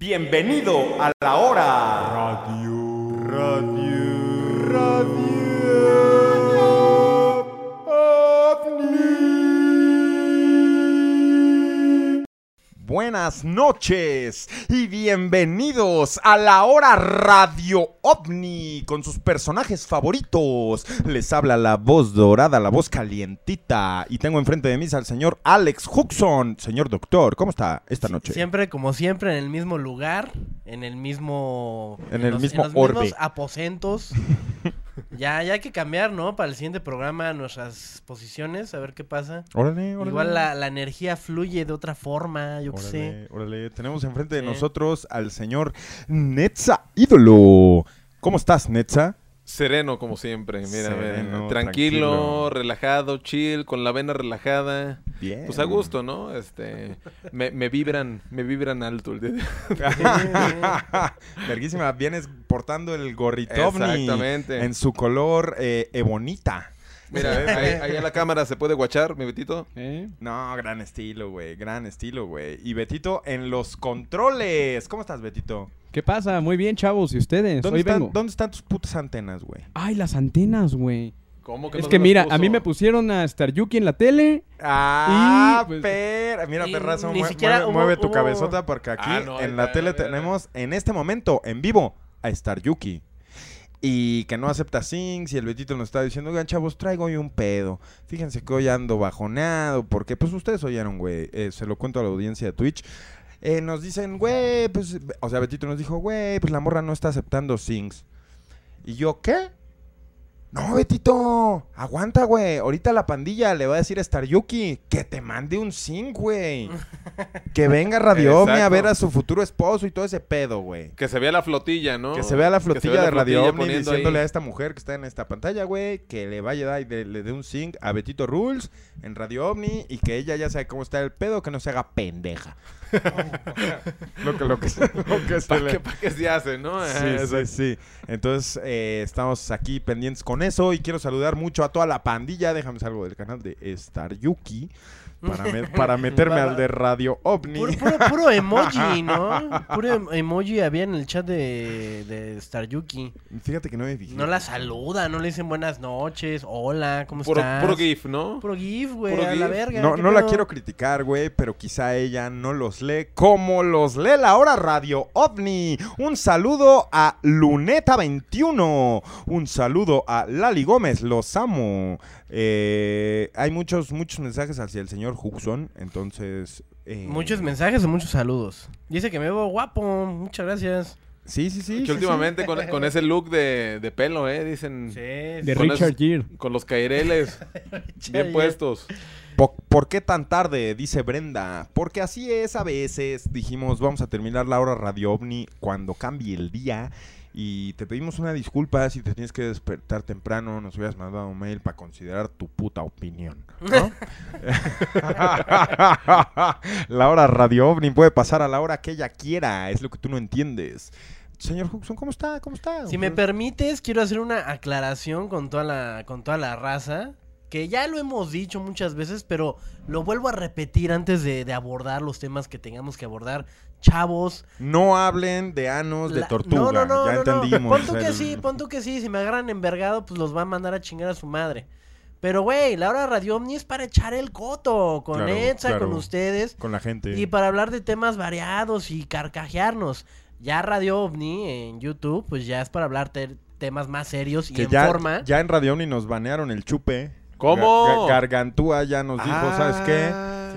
Bienvenido a la hora radio. Radio. Radio. Buenas noches y bienvenidos a la hora Radio OVNI con sus personajes favoritos. Les habla la voz dorada, la voz calientita y tengo enfrente de mí al señor Alex Huxon. Señor doctor, ¿cómo está esta noche? Siempre, como siempre, en el mismo lugar, en el mismo... En el los- mismo los orbe. mismos aposentos. ya, ya hay que cambiar, ¿no? Para el siguiente programa nuestras posiciones, a ver qué pasa. Órale, órale. Igual la, la energía fluye de otra forma, yo qué sé. Órale. Tenemos enfrente de Sí. nosotros al señor Netza Ídolo. ¿Cómo estás, Netza? Sereno como siempre, mira, Sereno, tranquilo, tranquilo. relajado, chill, con la vena relajada. Bien. Pues a gusto, ¿no? Este, me, me vibran, me vibran alto el día Verguísima, vienes portando el gorrito ovni Exactamente. en su color eh, ebonita. Mira, ahí, ahí en la cámara se puede guachar, mi Betito. ¿Eh? No, gran estilo, güey, gran estilo, güey. Y Betito en los controles. ¿Cómo estás, Betito? ¿Qué pasa? Muy bien, chavos. ¿Y ustedes? ¿Dónde Hoy están, vengo. ¿Dónde están tus putas antenas, güey? Ay, las antenas, güey. ¿Cómo Es no que se las mira, puso? a mí me pusieron a Star Yuki en la tele. Ah, Y, pues- per- Mira, Y perrazo, ni mue- siquiera mueve, hubo- mueve tu hubo- cabezota porque aquí Ah, no, en la tele tenemos en este momento, en vivo, a Star Yuki. Y que no acepta Sings y el Betito nos está diciendo, oigan, chavos, traigo hoy un pedo. Fíjense que hoy ando bajoneado porque, pues, ustedes oyeron, güey, eh, se lo cuento a la audiencia de Twitch. Eh, nos dicen, güey, pues, o sea, Betito nos dijo, güey, pues la morra no está aceptando Sings. Y yo, ¿qué? No, Betito, aguanta, güey. Ahorita la pandilla le va a decir a Star Yuki que te mande un zinc, güey. Que venga Radio Ovni a Exacto. ver a su futuro esposo y todo ese pedo, güey. Que se vea la flotilla, ¿no? Que se vea la flotilla vea de Radio flotilla Ovni poniendo diciéndole ahí. a esta mujer que está en esta pantalla, güey, que le vaya a dar y de- le dé un zinc a Betito Rules en Radio Ovni y que ella ya sabe cómo está el pedo, que no se haga pendeja. lo que, lo que, lo que se ¿Para le- qué, pa' qué se hace, no? Sí, Eh, sí, sí. Entonces, eh, estamos aquí pendientes con eso y quiero saludar mucho a toda la pandilla. Déjame salgo del canal de Star Yuki para, me- para meterme al de Radio OVNI. Puro, puro, puro emoji, ¿no? Puro em- emoji había en el chat de, de Star Yuki. Fíjate que no me fijé. No la saluda, no le dicen buenas noches, hola, ¿cómo Puro, estás? puro GIF, ¿no? Puro GIF, güey, Puro a la verga. No, ¿qué no la quiero criticar, güey, pero quizá ella no los lee como los lee la hora Radio OVNI. Un saludo a Luneta21. Un saludo a Lali Gómez. Los amo. Eh, hay muchos, muchos mensajes hacia el señor Huxon. Entonces. eh, Muchos mensajes o muchos saludos. Dice que me veo guapo, muchas gracias. Sí, sí, sí. que sí, últimamente con, con ese look de, de pelo, ¿eh? Dicen. Sí, De Con Richard Gere. Con los caireles bien puestos. Po- ¿Por qué tan tarde? Dice Brenda. Porque así es a veces. Dijimos, vamos a terminar la hora Radio OVNI cuando cambie el día. Y te pedimos una disculpa si te tienes que despertar temprano. Nos hubieras mandado un mail para considerar tu puta opinión. ¿no? la hora Radio OVNI puede pasar a la hora que ella quiera. Es lo que tú no entiendes. Señor Huxon, ¿cómo está? ¿Cómo está? Si me permites, quiero hacer una aclaración con toda la, con toda la raza. Que ya lo hemos dicho muchas veces, pero lo vuelvo a repetir antes de, de abordar los temas que tengamos que abordar. Chavos. No hablen de anos de la- tortuga. No, no, no, ya no, no. entendimos. Pon tú que sí, pon tú que sí. Si me agarran envergado, pues los va a mandar a chingar a su madre. Pero, güey, la hora Radio Omni es para echar el coto. Con Claro, con ustedes. Con la gente. Y para hablar de temas variados y carcajearnos. Ya Radio OVNI en YouTube, pues ya es para hablar te- temas más serios y que en ya, forma. ya en Radio Omni nos banearon el chupe. ¿Cómo? Ga- Ga- Gargantúa ya nos dijo, ¿sabes qué?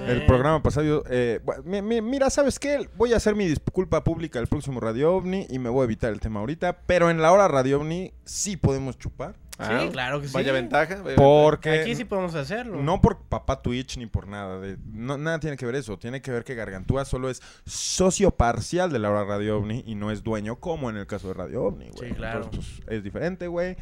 Sí. El programa pasado, eh, mi- mi- mira, ¿sabes qué? Voy a hacer mi disculpa pública el próximo Radio OVNI y me voy a evitar el tema ahorita, pero en la hora Radio OVNI sí podemos chupar. Ah, claro que sí. Vaya ventaja. vaya Porque... Aquí sí podemos hacerlo. No por papá Twitch ni por nada. De, no, nada tiene que ver eso. Tiene que ver que Gargantúa solo es socio parcial de la hora Radio OVNI y no es dueño como en el caso de Radio OVNI, güey. Sí, claro. Entonces, pues, es diferente, güey.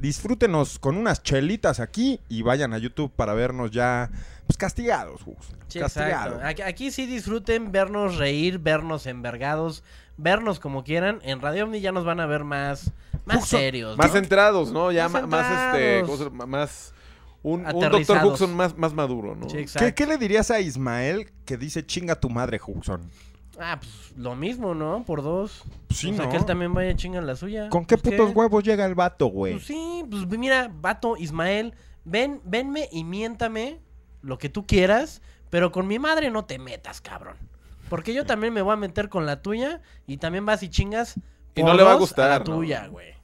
Disfrútenos con unas chelitas aquí y vayan a YouTube para vernos ya pues, castigados, Gus. Sí, castigados. Aquí, aquí sí disfruten vernos reír, vernos envergados, vernos como quieran. En Radio Omni ya nos van a ver más, más serios. Más ¿no? centrados, ¿no? Ya Más este, más un. Dr. Huxon más, más maduro, ¿no? Sí, exacto. ¿Qué, qué le dirías a Ismael que dice chinga tu madre, Huxon? Ah, pues lo mismo, ¿no? Por dos. Sí, o sea, ¿no? que él también vaya a chingar la suya. ¿Con qué Pues, putos huevos llega el vato, güey? Pues sí, pues mira, vato, Ismael, ven, venme y miéntame lo que tú quieras, pero con mi madre no te metas, cabrón. Porque yo también me voy a meter con la tuya y también vas y chingas. Y no le va a gustar, la tuya, güey.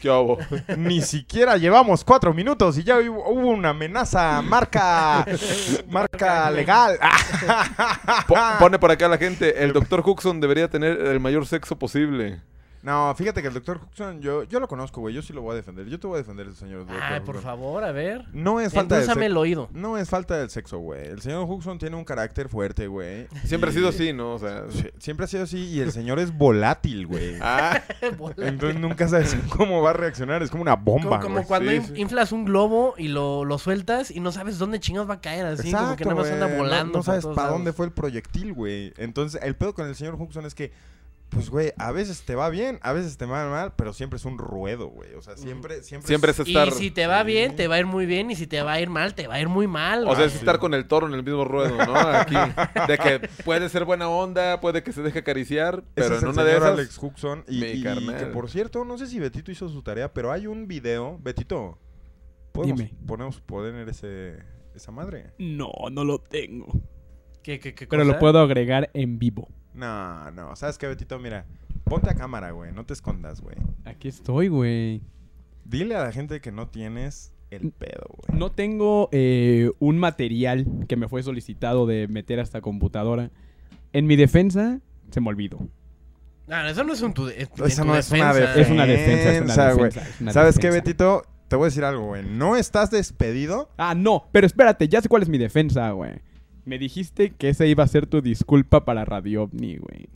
¿Qué hubo? Ni siquiera llevamos cuatro minutos y ya hubo una amenaza marca marca legal. Po- pone por acá la gente, el doctor Huxon debería tener el mayor sexo posible. No, fíjate que el doctor Huxon, yo, yo lo conozco, güey. Yo sí lo voy a defender. Yo te voy a defender, señor doctor Ay, por Huxon. favor, a ver. No es falta de Endulzame el sexo. oído. No es falta del sexo, güey. El señor Huxon tiene un carácter fuerte, güey. Siempre ha sido así, ¿no? O sea, Sí, Siempre ha sido así y el señor es volátil, güey. ah, Entonces nunca sabes cómo va a reaccionar. Es como una bomba, Como, como güey. cuando Sí, in- sí. inflas un globo y lo, lo sueltas y no sabes dónde chingados va a caer así, como que nada más güey. anda No- volando. No, sabes para lados. dónde fue el proyectil, güey. Entonces, el pedo con el señor Huxon es que, pues, güey, a veces te va bien, a veces te va mal, pero siempre es un ruedo, güey. O sea, siempre, siempre. siempre es estar... Y si te va bien, te va a ir muy bien. Y si te va a ir mal, te va a ir muy mal. O sea, es estar con el toro en el mismo ruedo, ¿no? Aquí. De que puede ser buena onda, puede que se deje acariciar, Ese pero es en el una de esas... Alex Huxon. Y, mi y que, por cierto, no sé si Betito hizo su tarea, pero hay un video. Betito, ¿podemos Dime. ponemos poner ese, esa madre? No, no lo tengo. ¿Qué, qué, qué Pero lo puedo agregar en vivo. No, no. ¿Sabes qué, Betito? Mira, ponte a cámara, güey. No te escondas, güey. Aquí estoy, güey. Dile a la gente que no tienes el pedo, güey. No tengo eh, un material que me fue solicitado de meter a esta computadora. En mi defensa, se me olvidó. No, eso no es un tu, es- en Esa tu no es una defensa. Es una defensa, es una Defensa, güey. defensa. es una ¿Sabes qué. Betito? Te voy a decir algo, güey. No estás despedido. Ah, no, pero espérate, ya sé cuál es mi defensa, güey. Me dijiste que esa iba a ser tu disculpa para Radio OVNI, güey.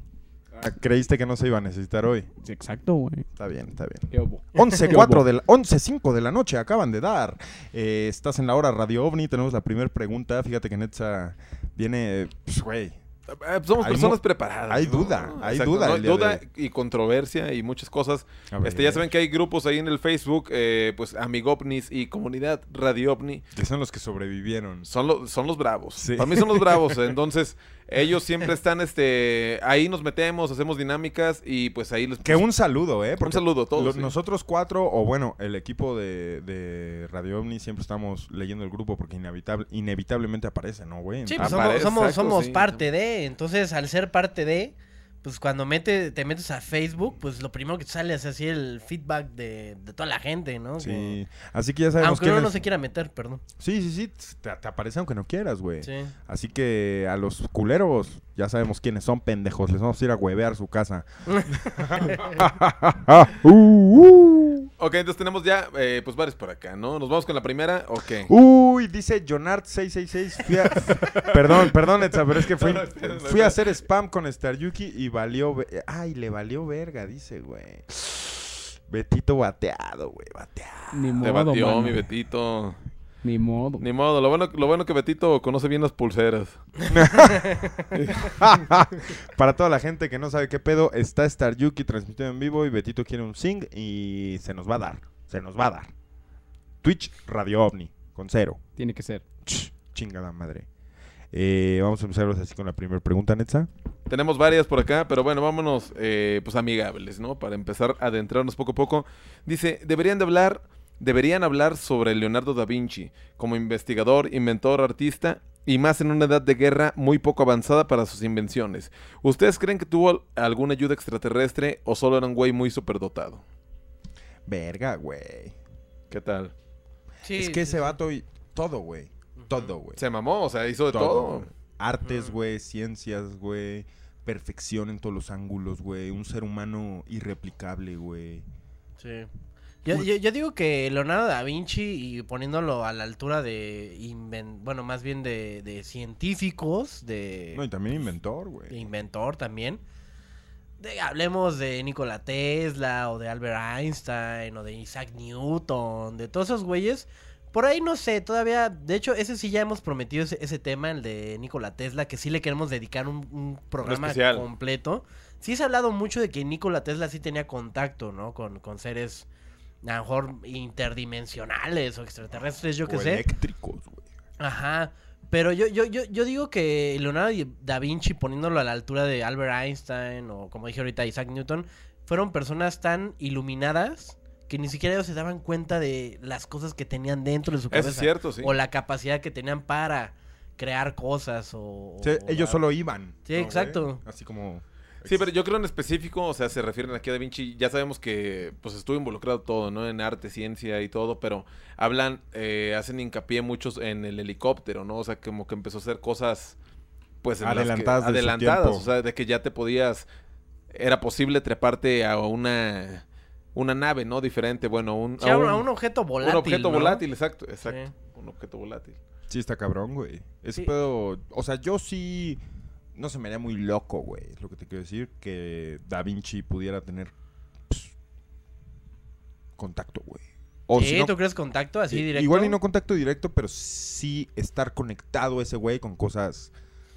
Ah, Creíste que no se iba a necesitar hoy. Sí, Exacto, güey. Está bien, está bien. ¿Qué hubo? 11.4 de la, 11.5 de la noche acaban de dar. Eh, estás en la hora Radio OVNI. Tenemos la primera pregunta. Fíjate que Netza viene, pues, güey. Eh, pues somos Hay personas preparadas. hay ¿no? duda, hay Exacto, duda ¿no? duda de y controversia y muchas cosas. Ver, Este, ya saben que hay grupos ahí en el Facebook, eh, pues Amigopnis y Comunidad Radio OVNI. Que son los que sobrevivieron. Son, los son los bravos. Sí. Para mí son los bravos. Entonces, ellos siempre están, este, ahí nos metemos, hacemos dinámicas y pues ahí les... Que un saludo, ¿eh? Un saludo a todos, sí. Nosotros cuatro, o bueno, el equipo de, de Radio OVNI siempre estamos leyendo el grupo porque inevitable, inevitablemente aparece, ¿no, güey? Sí, pues somos, somos, exacto, somos sí. parte de. Entonces, al ser parte de, pues cuando mete, te metes a Facebook, pues lo primero que te sale es así el feedback de, de toda la gente, ¿no? Sí. Así que ya sabemos Aunque uno no se quiera meter, perdón. Sí, sí, sí. Te, te aparece aunque no quieras, güey. Sí. Así que a los culeros, ya sabemos quiénes son pendejos. Les vamos a ir a huevear su casa. Uh, uh. Ok, entonces tenemos ya, eh, pues varios por acá, ¿no? Nos vamos con la primera, ok. Uy, dice Jonart666. Fui a... perdón, perdón, Etza, pero es que fui, fui a hacer spam con Star Yuki y valió. Ay, le valió verga, dice, güey. Betito bateado, güey, bateado. Ni Te modo, batió mano. mi Betito. Ni modo. Ni modo, lo bueno, lo bueno que Betito conoce bien las pulseras. Para toda la gente que no sabe qué pedo, está Star Yuki transmitido en vivo y Betito quiere un sing y se nos va a dar. Se nos va a dar. Twitch Radio OVNI, con cero. Tiene que ser. Ch, chingada madre. Eh, vamos a empezar así con la primera pregunta, Netza. Tenemos varias por acá, pero bueno, vámonos eh, pues amigables, ¿no? Para empezar a adentrarnos poco a poco. Dice, deberían de hablar, deberían hablar sobre Leonardo da Vinci como investigador, inventor, artista y más en una edad de guerra muy poco avanzada para sus invenciones. ¿Ustedes creen que tuvo alguna ayuda extraterrestre o solo era un güey muy superdotado? Verga, güey. ¿Qué tal? Sí, es que sí, ese sí. vato y todo, güey. Todo, güey. Se mamó, o sea, hizo de todo. Artes, Ujú. güey, ciencias, güey. Perfección en todos los ángulos, güey. Un ser humano irreplicable, güey. Sí. Yo, yo, yo digo que Leonardo da Vinci y poniéndolo a la altura de, inven- bueno, más bien de, de científicos, de, No, y también inventor, güey. inventor también. De- hablemos de Nikola Tesla o de Albert Einstein o de Isaac Newton, de todos esos güeyes. Por ahí no sé, todavía, de hecho, ese sí ya hemos prometido ese, ese tema, el de Nikola Tesla, que sí le queremos dedicar un, un programa completo. Sí se ha hablado mucho de que Nikola Tesla sí tenía contacto, ¿no? Con, con seres, a lo mejor, interdimensionales o extraterrestres, yo qué sé. eléctricos, güey. Ajá. Pero yo, yo, yo, yo digo que Leonardo da Vinci, poniéndolo a la altura de Albert Einstein o como dije ahorita Isaac Newton, fueron personas tan iluminadas que ni siquiera ellos se daban cuenta de las cosas que tenían dentro de su cabeza. Es cierto, sí. O la capacidad que tenían para crear cosas o... Sí, o- ellos solo iban. Sí, ¿no, exacto. güey? Así como... Sí, pero yo creo en específico, o sea, se refieren aquí a Da Vinci, ya sabemos que pues estuvo involucrado todo, ¿no? En arte, ciencia y todo, pero hablan, eh, hacen hincapié muchos en el helicóptero, ¿no? O sea, como que empezó a hacer cosas, pues, en las que- Adelantadas de su adelantadas, o sea, de que ya te podías, era posible treparte a una, una nave, ¿no? Diferente, bueno, un, Sí, a, un, a un objeto volátil. un objeto ¿no? volátil, exacto, exacto, Sí. un objeto volátil. Sí, está cabrón, güey. Ese Sí. pedo... O sea, yo sí... No se me haría muy loco, güey. Es lo que te quiero decir. Que Da Vinci pudiera tener... pues, contacto, güey. O Sí, si no, ¿tú crees contacto así directo? Igual y no contacto directo, pero sí estar conectado ese güey con cosas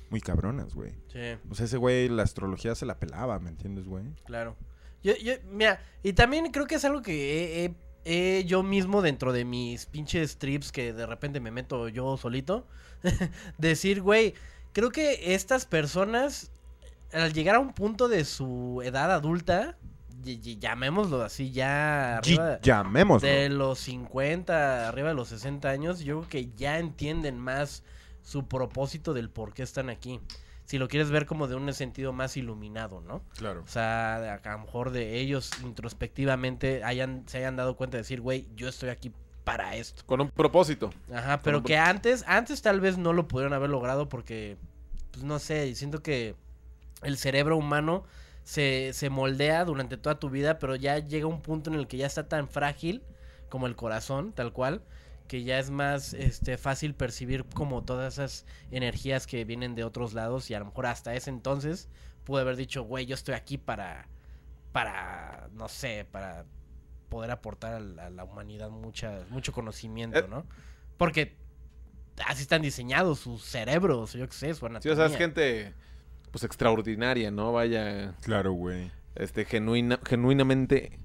muy cabronas, güey. Sí. O sea, ese güey la astrología se la pelaba, ¿me entiendes, güey? Claro. Yo, yo, mira, y también creo que es algo que he, he- he yo mismo dentro de mis pinches trips que de repente me meto yo solito. decir, güey, creo que estas personas, al llegar a un punto de su edad adulta, y- y llamémoslo así, ya arriba Llamémoslo. de los 50, arriba de los 60 años, yo creo que ya entienden más su propósito del por qué están aquí. Si lo quieres ver como de un sentido más iluminado, ¿no? Claro. O sea, a lo mejor de ellos introspectivamente hayan, se hayan dado cuenta de decir, güey, yo estoy aquí para esto. Con un propósito. Ajá, pero que antes, antes tal vez no lo pudieron haber logrado porque, pues no sé, siento que el cerebro humano se, se moldea durante toda tu vida, pero ya llega un punto en el que ya está tan frágil como el corazón, tal cual, que ya es más este, fácil percibir como todas esas energías que vienen de otros lados y a lo mejor hasta ese entonces pude haber dicho, güey, yo estoy aquí para, para, no sé, para poder aportar a la, a la humanidad mucha, mucho conocimiento, Eh. ¿no? Porque así están diseñados sus cerebros, yo qué sé, su Sí, o anatomía. sea, es gente, pues, extraordinaria, ¿no? Vaya, Claro, güey. este, genuina, genuinamente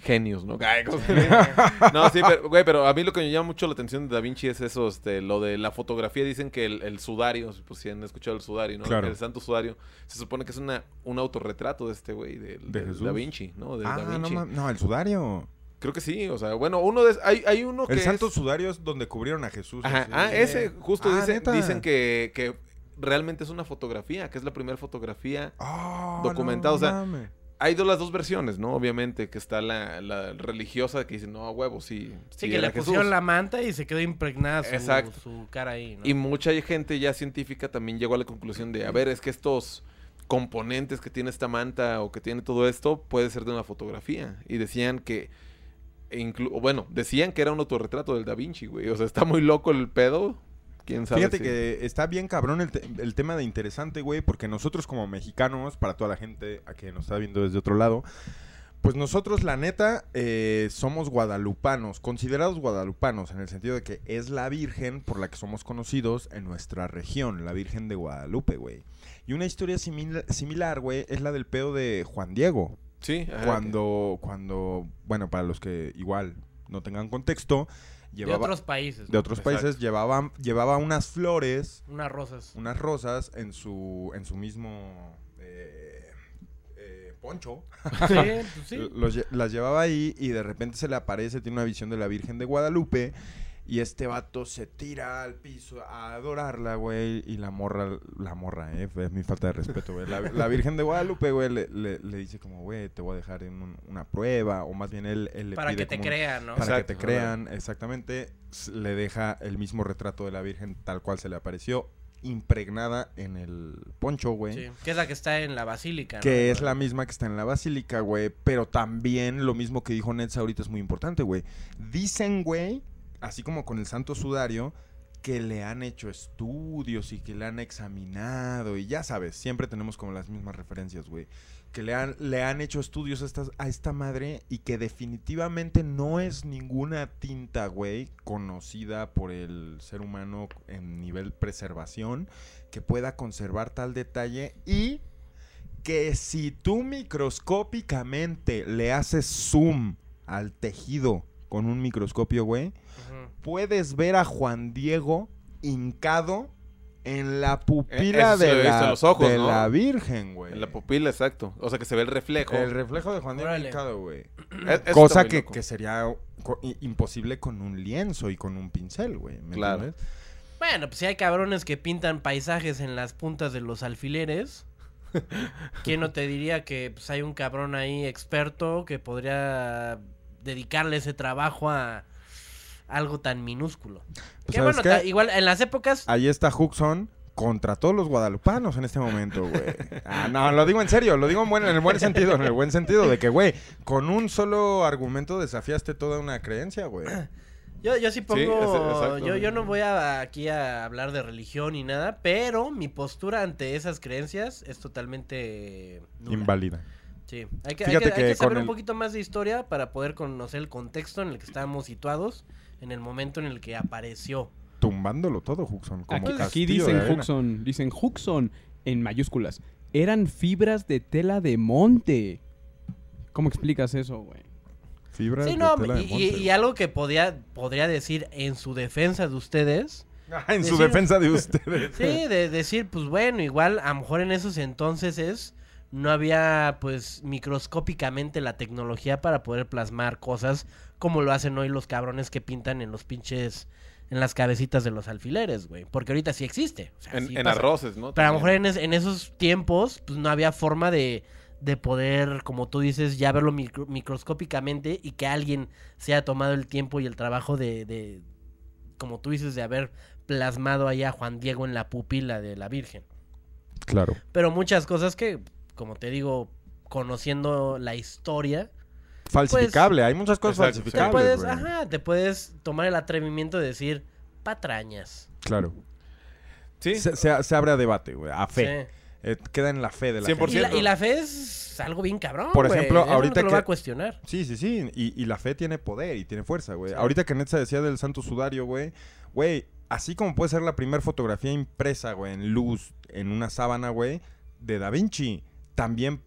genios, ¿no? No, sí, pero, güey, pero a mí lo que me llama mucho la atención de Da Vinci es eso, este, lo de la fotografía. Dicen que el, el sudario, pues si han escuchado el sudario, ¿no? Claro. El santo sudario, se supone que es una, un autorretrato de este güey, ¿De? Da Vinci, ¿no? De ah, Da no, Vinci. no, el sudario. Creo que sí, o sea, bueno, uno de... Hay, hay uno que El es- santo sudario es donde cubrieron a Jesús. Ajá, ah, ese, justo Ah, dicen que, que realmente es una fotografía, que es la primera fotografía Ah, documentado, o sea. Hay dos, las dos versiones, ¿no? Obviamente, que está la, la religiosa que dice, no, a huevo, sí. Sí, sí que le Jesús". pusieron la manta y se quedó impregnada su, Exacto. su cara ahí, ¿no? Y mucha gente ya científica también llegó a la conclusión de, a ver, es que estos componentes que tiene esta manta o que tiene todo esto puede ser de una fotografía. Y decían que, inclu- bueno, decían que era un autorretrato del Da Vinci, güey. O sea, está muy loco el pedo. ¿Quién sabe? Fíjate si- que está bien cabrón el, te- el tema de interesante, güey, porque nosotros como mexicanos, para toda la gente a que nos está viendo desde otro lado, pues nosotros la neta eh, somos guadalupanos, considerados guadalupanos, en el sentido de que es la Virgen por la que somos conocidos en nuestra región, la Virgen de Guadalupe, güey. Y una historia simil- similar, güey, es la del pedo de Juan Diego. Sí, ajá, Cuando, cuando, bueno, para los que igual no tengan contexto, de otros países. de otros Exacto. países llevaba, llevaba unas flores Unas rosas. unas rosas en su en su mismo eh, eh, poncho Sí, pues sí. Los las llevaba ahí y de repente se le aparece tiene una visión de la Virgen de Guadalupe y este vato se tira al piso a adorarla, güey, y la morra, la morra, eh, es mi falta de respeto, güey. La, la Virgen de Guadalupe, güey, le, le- le dice como, güey, te voy a dejar en un- una prueba, o más bien él, él le Para pide que te como crean, ¿no? para Exacto, que te crean, exactamente, le deja el mismo retrato de la Virgen tal cual se le apareció, impregnada en el poncho, güey. Sí, que es la que está en la basílica, ¿no? Que es la misma que está en la basílica, güey. Pero también lo mismo que dijo Nets ahorita es muy importante, güey. Dicen, güey, así como con el santo sudario, que le han hecho estudios y que le han examinado. Y ya sabes, siempre tenemos como las mismas referencias, güey. Que le han, le han hecho estudios a, estas- a esta madre y que definitivamente no es ninguna tinta, güey, conocida por el ser humano en nivel preservación, que pueda conservar tal detalle y que si tú microscópicamente le haces zoom al tejido con un microscopio, güey, Puedes ver a Juan Diego hincado en la pupila Eh, eso sí de, la, en los ojos, de ¿no? la Virgen, güey. En la pupila, exacto. O sea, que se ve el reflejo. El reflejo de Juan Diego Órale. hincado, güey. Es- Cosa que, que sería imposible con un lienzo y con un pincel, güey. ¿me Claro. entiendes? Bueno, pues si hay cabrones que pintan paisajes en las puntas de los alfileres. ¿Quién no te diría que pues, hay un cabrón ahí experto que podría dedicarle ese trabajo a algo tan minúsculo? Pues, que ¿sabes bueno, qué? ta- igual en las épocas Ahí está Huxon contra todos los guadalupanos en este momento, güey. Ah, no, lo digo en serio, lo digo en, buen- en el buen sentido, en el buen sentido de que, güey, con un solo argumento desafiaste toda una creencia, güey. Yo, yo sí pongo. exacto. yo, yo no voy a, aquí a hablar de religión ni nada, pero mi postura ante esas creencias es totalmente. nula. Inválida. Sí, hay que, hay que- hay que que saber un el- poquito más de historia para poder conocer el contexto en el que estábamos situados en el momento en el que apareció. Tumbándolo todo, Huxon. Como Aquí, aquí de dicen. Huxon, dicen Huxon en mayúsculas. Eran fibras de tela de monte. ¿Cómo explicas eso, güey? Fibras Sí, de no, tela de y, y- monte, y algo que podía, podría decir en su defensa de ustedes. Ah, en su defensa de ustedes. Sí, de decir, pues bueno, igual a lo mejor en esos entonces es, no había pues microscópicamente la tecnología para poder plasmar cosas como lo hacen hoy los cabrones que pintan en los pinches, en las cabecitas de los alfileres, güey. Porque ahorita sí existe. o sea, En, sí en pasa. arroces, ¿no? Pero a lo mejor en, es- en esos tiempos, pues no había forma de, de poder, como tú dices, ya verlo micro- microscópicamente y que alguien se haya tomado el tiempo y el trabajo de, de, como tú dices, de haber plasmado ahí a Juan Diego en la pupila de la Virgen. Claro. Pero muchas cosas que, como te digo, conociendo la historia, Falsificable, hay muchas cosas Exacto, te falsificables, puedes, ajá, te puedes tomar el atrevimiento de decir patrañas. Claro. Sí, Se, se- se abre a debate, güey, a fe. Sí. Eh, queda en la fe de la 100%. Y la, gente. y la fe es algo bien cabrón. Por güey. ejemplo, Eso no ahorita te lo que- va a cuestionar. Sí, sí, sí. Y, y la fe tiene poder y tiene fuerza, güey. Sí. Ahorita que Netza decía del Santo Sudario, güey. Güey, así como puede ser la primera fotografía impresa, güey, en luz, en una sábana, güey, de Da Vinci, también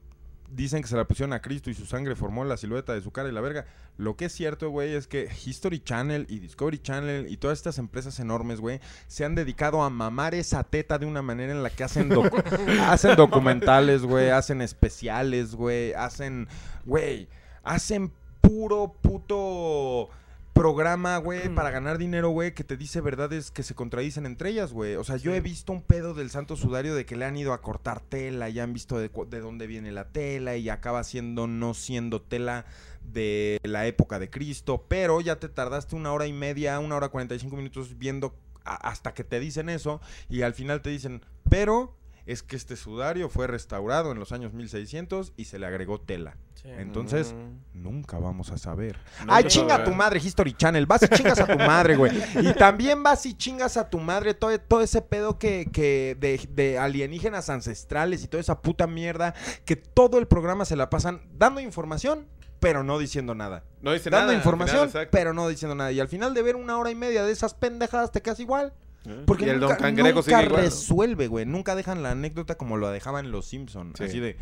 dicen que se la pusieron a Cristo y su sangre formó la silueta de su cara y la verga. Lo que es cierto, güey, es que History Channel y Discovery Channel y todas estas empresas enormes, güey, se han dedicado a mamar esa teta de una manera en la que hacen, docu- hacen documentales, güey, hacen especiales, güey, hacen, güey, hacen puro puto programa, güey, Mm. para ganar dinero, güey, que te dice verdades que se contradicen entre ellas, güey. O sea, yo he visto un pedo del Santo Sudario de que le han ido a cortar tela y han visto de, de dónde viene la tela y acaba siendo no siendo tela de la época de Cristo, pero ya te tardaste una hora y media, una hora cuarenta y cinco minutos viendo a- hasta que te dicen eso y al final te dicen, pero es que este sudario fue restaurado en los años 1600 y se le agregó tela. Sí. Entonces, Mm. nunca vamos a saber. Nunca Ay, chinga a tu madre, History Channel. Vas y chingas a tu madre, güey. Y también vas y chingas a tu madre todo, todo ese pedo que, que de, de alienígenas ancestrales y toda esa puta mierda que todo el programa se la pasan dando información, pero no diciendo nada. No dice dando nada. información, final, pero no diciendo nada. Y al final de ver una hora y media de esas pendejadas te quedas igual. ¿Eh? Porque y el nunca, Don Cangrejo nunca sigue igual. ¿no? resuelve, güey. Nunca dejan la anécdota como lo dejaban los Simpsons. Sí. Así de...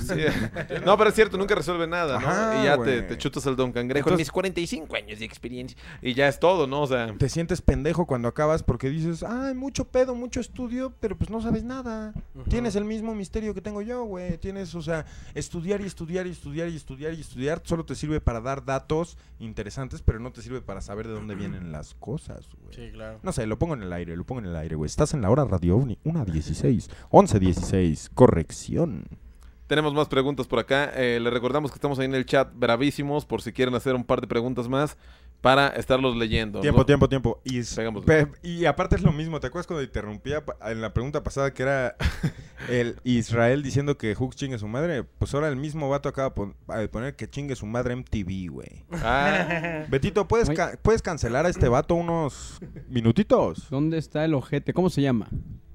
Sí. No, pero es cierto, nunca resuelve nada, ¿no? Ajá, y ya te, chutas al Don Cangrejo. Entonces- mis 45 años de experiencia. Y ya es todo, ¿no? O sea, te sientes pendejo cuando acabas porque dices, ay, mucho pedo, mucho estudio, pero pues no sabes nada. Tienes el mismo misterio que tengo yo, güey. Tienes, o sea, estudiar y estudiar y estudiar y estudiar y estudiar solo te sirve para dar datos interesantes, pero no te sirve para saber de dónde vienen las cosas, güey. Sí, claro. No sé, lo pongo en el aire, lo pongo en el aire, güey. Estás en la hora Radio OVNI, 1.16, 11.16, corrección. tenemos más preguntas por acá. Eh, les recordamos que estamos ahí en el chat bravísimos por si quieren hacer un par de preguntas más para estarlos leyendo. Tiempo, ¿no? tiempo, tiempo. Y, aparte es lo mismo, ¿te acuerdas cuando interrumpía en la pregunta pasada que era el Israel diciendo que Hux chingue su madre? Pues ahora el mismo vato acaba de poner que chingue su madre MTV, güey. Ah, Betito, ¿puedes, ca- ¿puedes cancelar a este vato unos minutitos? ¿Dónde está el ojete? ¿Cómo se llama?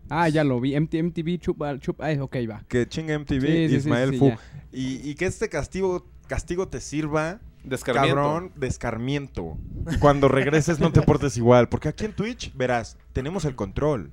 Ah, ya lo vi. MT MTV chupa, chupa. Ay, ok, va. Que chingue MTV, Sí, Ismael sí, Fu. Y, y que este castigo, castigo te sirva, descarmiento. cabrón, de escarmiento. Y cuando regreses no te portes igual. Porque aquí en Twitch, verás, tenemos el control.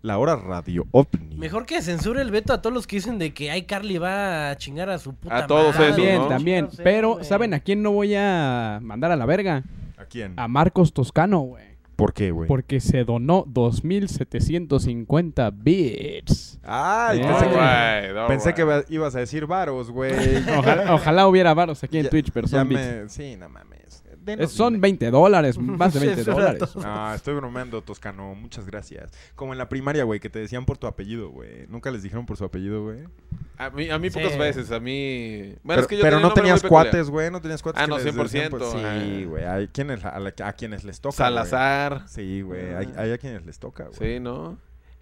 La hora radio ovni. Mejor que censure el veto a todos los que dicen de que ay Carly va a chingar a su puta A todos madre. esos, También, Pero. ¿saben a quién no voy a mandar a la verga? ¿A quién? A Marcos Toscano, güey. ¿Por qué, güey? Porque se donó 2.750 bits. Ay, Eh. pensé, que, pensé que iba- ibas a decir varos, güey. Ojalá, ojalá hubiera varos aquí en Ya- Twitch, pero Ya son bits. me... Sí, no mames. Denos Es- son dinero. 20 dólares, más de 20 Eso era dólares. No, estoy bromeando, Toscano. Muchas gracias. Como en la primaria, güey, que te decían por tu apellido, güey. Nunca les dijeron por su apellido, güey. A mí, a mí Sí. pocas veces, a mí... Bueno, pero es que yo pero tenía un no tenías cuates, güey. No tenías cuates. Ah, no, les decían, 100%, pues, sí, ah. güey. Hay quienes, a, la- a quienes les toca. Salazar. Sí, güey. Hay, hay a quienes les toca, güey. Sí, ¿no?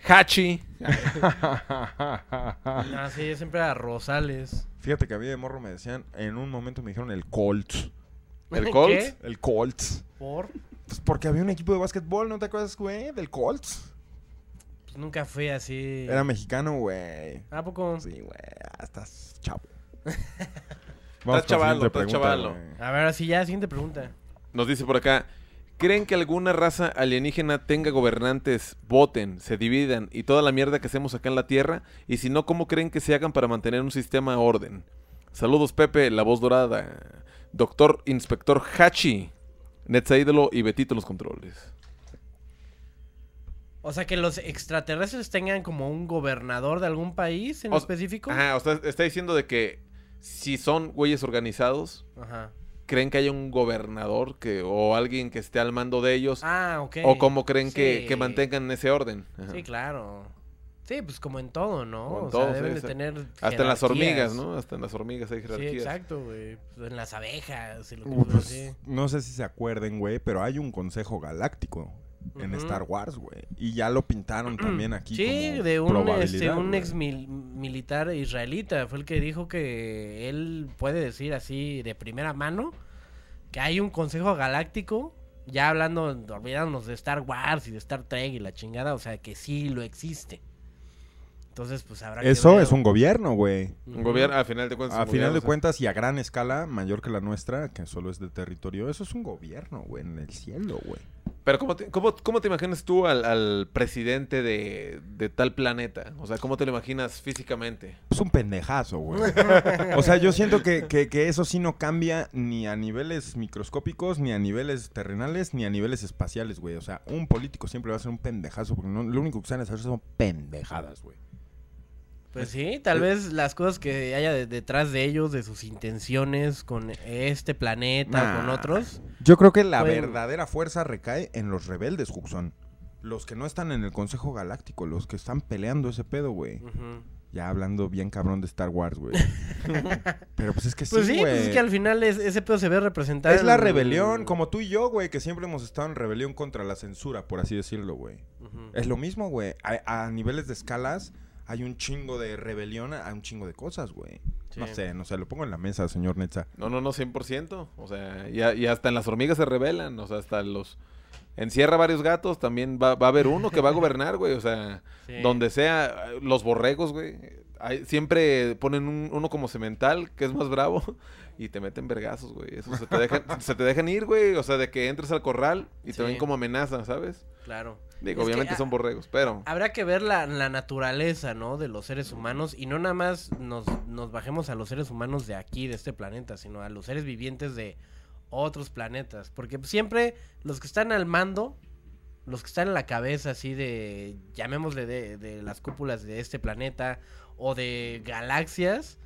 Hachi. Ah, sí, siempre a Rosales. Fíjate que a mí de morro me decían, en un momento me dijeron el Colts. ¿El Colt? ¿Qué? El Colts. ¿Por? Pues porque había un equipo de básquetbol, ¿no te acuerdas, güey? Del Colts. Pues nunca fui así. Era mexicano, güey. ¿A poco? Sí, güey. ah, Estás chavo. Estás chavalo, estás pregunta, chavalo. güey. A ver, así ya, siguiente pregunta. Nos dice por acá. ¿Creen que alguna raza alienígena tenga gobernantes, voten, se dividan y toda la mierda que hacemos acá en la Tierra? Y si no, ¿cómo creen que se hagan para mantener un sistema a orden? Saludos Pepe, la voz dorada. Doctor Inspector Hachi. Netza Ídolo y Betito los controles. O sea, que los extraterrestres tengan como un gobernador de algún país en O- específico. Ajá, o sea, está diciendo de que si son güeyes organizados, Ajá. ¿creen que haya un gobernador que o alguien que esté al mando de ellos? Ah, ok. ¿O cómo creen que, mantengan ese orden? Ajá. Sí, claro. Sí, pues como en todo, ¿no? Como en o todo, sea, sí, deben de exacto. tener. Hasta en las hormigas. ¿no? Hasta en las hormigas hay Sí, jerarquías. exacto, güey. Pues en las abejas y lo que Uh, pues, así. no sé si se acuerden, güey, pero hay un consejo galáctico en. Star Wars, güey. Y ya lo pintaron también aquí Sí, como de un, este, un ex mil- militar israelita fue el que dijo que él puede decir así de primera mano que hay un consejo galáctico, ya hablando, olvidándonos de Star Wars y de Star Trek y la chingada, o sea que sí lo existe. Entonces, pues habrá que Eso ver. es un gobierno, güey. Un gobierno, a final de cuentas. A final gobierno, de o sea. cuentas y a gran escala, mayor que la nuestra, que solo es de territorio, eso es un gobierno, güey, en el cielo, güey. Pero ¿cómo te, cómo, cómo te imaginas tú al, al presidente de, de tal planeta? O sea, ¿cómo te lo imaginas físicamente? Es un pendejazo, güey. O sea, yo siento que, que- que eso sí no cambia ni a niveles microscópicos, ni a niveles terrenales, ni a niveles espaciales, güey. O sea, un político siempre va a ser un pendejazo, porque no- lo único que saben hacer son pendejadas, güey. Pues sí, tal vez las cosas que haya de- detrás de ellos, de sus intenciones con este planeta, Nah. con otros. Yo creo que la Pueden- verdadera fuerza recae en los rebeldes, Juxon. Los que no están en el Consejo Galáctico, los que están peleando ese pedo, güey. Ya hablando bien cabrón de Star Wars, güey. Pero pues es que Pues sí, sí, güey. pues es que al final es- ese pedo se ve representado. Es la rebelión, como tú y yo, güey, que siempre hemos estado en rebelión contra la censura, por así decirlo, güey. Es lo mismo, güey. A, a niveles de escalas hay un chingo de rebelión a un chingo de cosas, güey. Sí. No sé, no sé, lo pongo en la mesa, señor Netza. No, no, no, 100%. O sea, y, a- y hasta en las hormigas se rebelan. O sea, hasta los... Encierra varios gatos, también va, va a haber uno que va a gobernar, güey. O sea, Sí. donde sea, los borregos, güey. Hay- siempre ponen un- uno como cemental, que es más bravo, y te meten vergazos, güey. Eso se te dejan, se te dejan ir, güey. O sea, de que entres al corral y te ven como amenaza, ¿sabes? Claro. Digo, Es obviamente ah, son borregos, pero... Habrá que ver la, la naturaleza, ¿no? De los seres humanos y no nada más nos, nos bajemos a los seres humanos de aquí, de este planeta, sino a los seres vivientes de otros planetas. Porque siempre los que están al mando, los que están en la cabeza así de, llamémosle de, de las cúpulas de este planeta o de galaxias,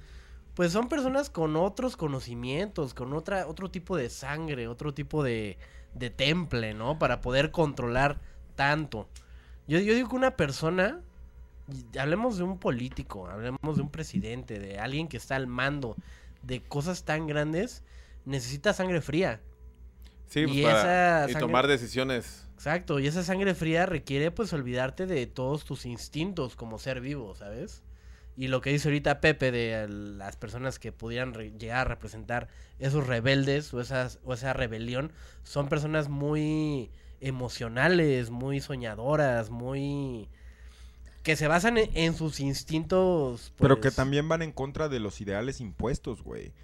pues son personas con otros conocimientos, con otra, otro tipo de sangre, otro tipo de, de temple, ¿no? Para poder controlar tanto. Yo, yo digo que una persona, hablemos de un político, hablemos de un presidente, de alguien que está al mando de cosas tan grandes, necesita sangre fría. Sí, pues y para- esa y tomar decisiones. Exacto, y esa sangre fría requiere pues olvidarte de todos tus instintos como ser vivo, ¿sabes? Y lo que dice ahorita Pepe de las personas que pudieran llegar a representar esos rebeldes o, esas, o esa rebelión, son personas muy emocionales, muy soñadoras, muy... que se basan en, en sus instintos. Pero que pues, también van en contra de los ideales impuestos, güey.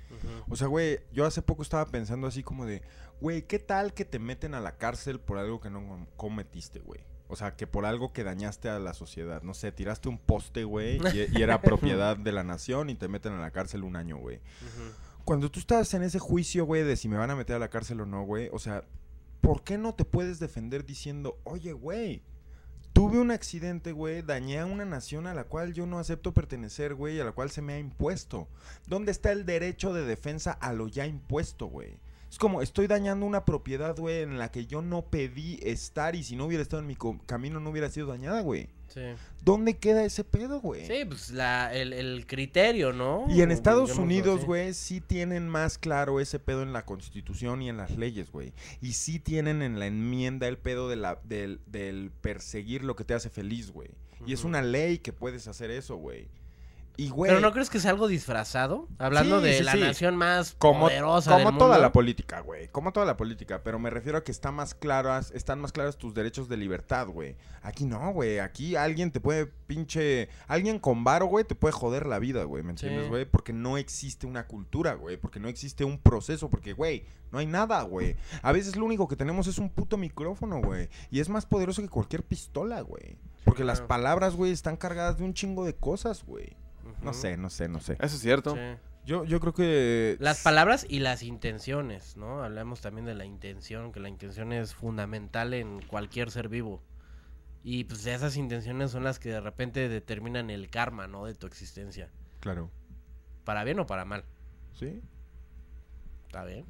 O sea, güey, yo hace poco estaba pensando así como de, güey, ¿qué tal que te meten a la cárcel por algo que no com- cometiste, güey? O sea, que por algo que dañaste a la sociedad. No sé, tiraste un poste, güey, y, y era propiedad de la nación y te meten a la cárcel un año, güey. Cuando tú estás en ese juicio, güey, de si me van a meter a la cárcel o no, güey, o sea, ¿por qué no te puedes defender diciendo, oye, güey, tuve un accidente, güey, dañé a una nación a la cual yo no acepto pertenecer, güey, a la cual se me ha impuesto? ¿Dónde está el derecho de defensa a lo ya impuesto, güey? Es como, estoy dañando una propiedad, güey, en la que yo no pedí estar y si no hubiera estado en mi camino no hubiera sido dañada, güey. Sí. ¿Dónde queda ese pedo, güey? Sí, pues la, el, el criterio, ¿no? Y en Estados Unidos, güey, sí tienen más claro ese pedo en la constitución y en las leyes, güey. Y sí tienen en la enmienda el pedo de la, del, del perseguir lo que te hace feliz, güey. Y es una ley que puedes hacer eso, güey. Y, güey, Pero ¿no crees que es algo disfrazado? Hablando Sí, de sí, la sí. nación más como, poderosa como del toda mundo. la política, güey. Como toda la política. Pero me refiero a que está más claras, están más claros tus derechos de libertad, güey. Aquí no, güey. Aquí alguien te puede pinche... Alguien con varo, güey, te puede joder la vida, güey. ¿Me Sí. entiendes, güey? Porque no existe una cultura, güey. Porque no existe un proceso. Porque, güey, no hay nada, güey. A veces lo único que tenemos es un puto micrófono, güey. Y es más poderoso que cualquier pistola, güey. Porque las claro. palabras, güey, están cargadas de un chingo de cosas, güey. No sé, no sé, no sé. Eso es cierto. Sí. Yo, yo creo que... Las palabras y las intenciones, ¿no? Hablamos también de la intención, que la intención es fundamental en cualquier ser vivo. Y pues esas intenciones son las que de repente determinan el karma, ¿no? De tu existencia. Claro. Para bien o para mal. Sí, ¿Está bien?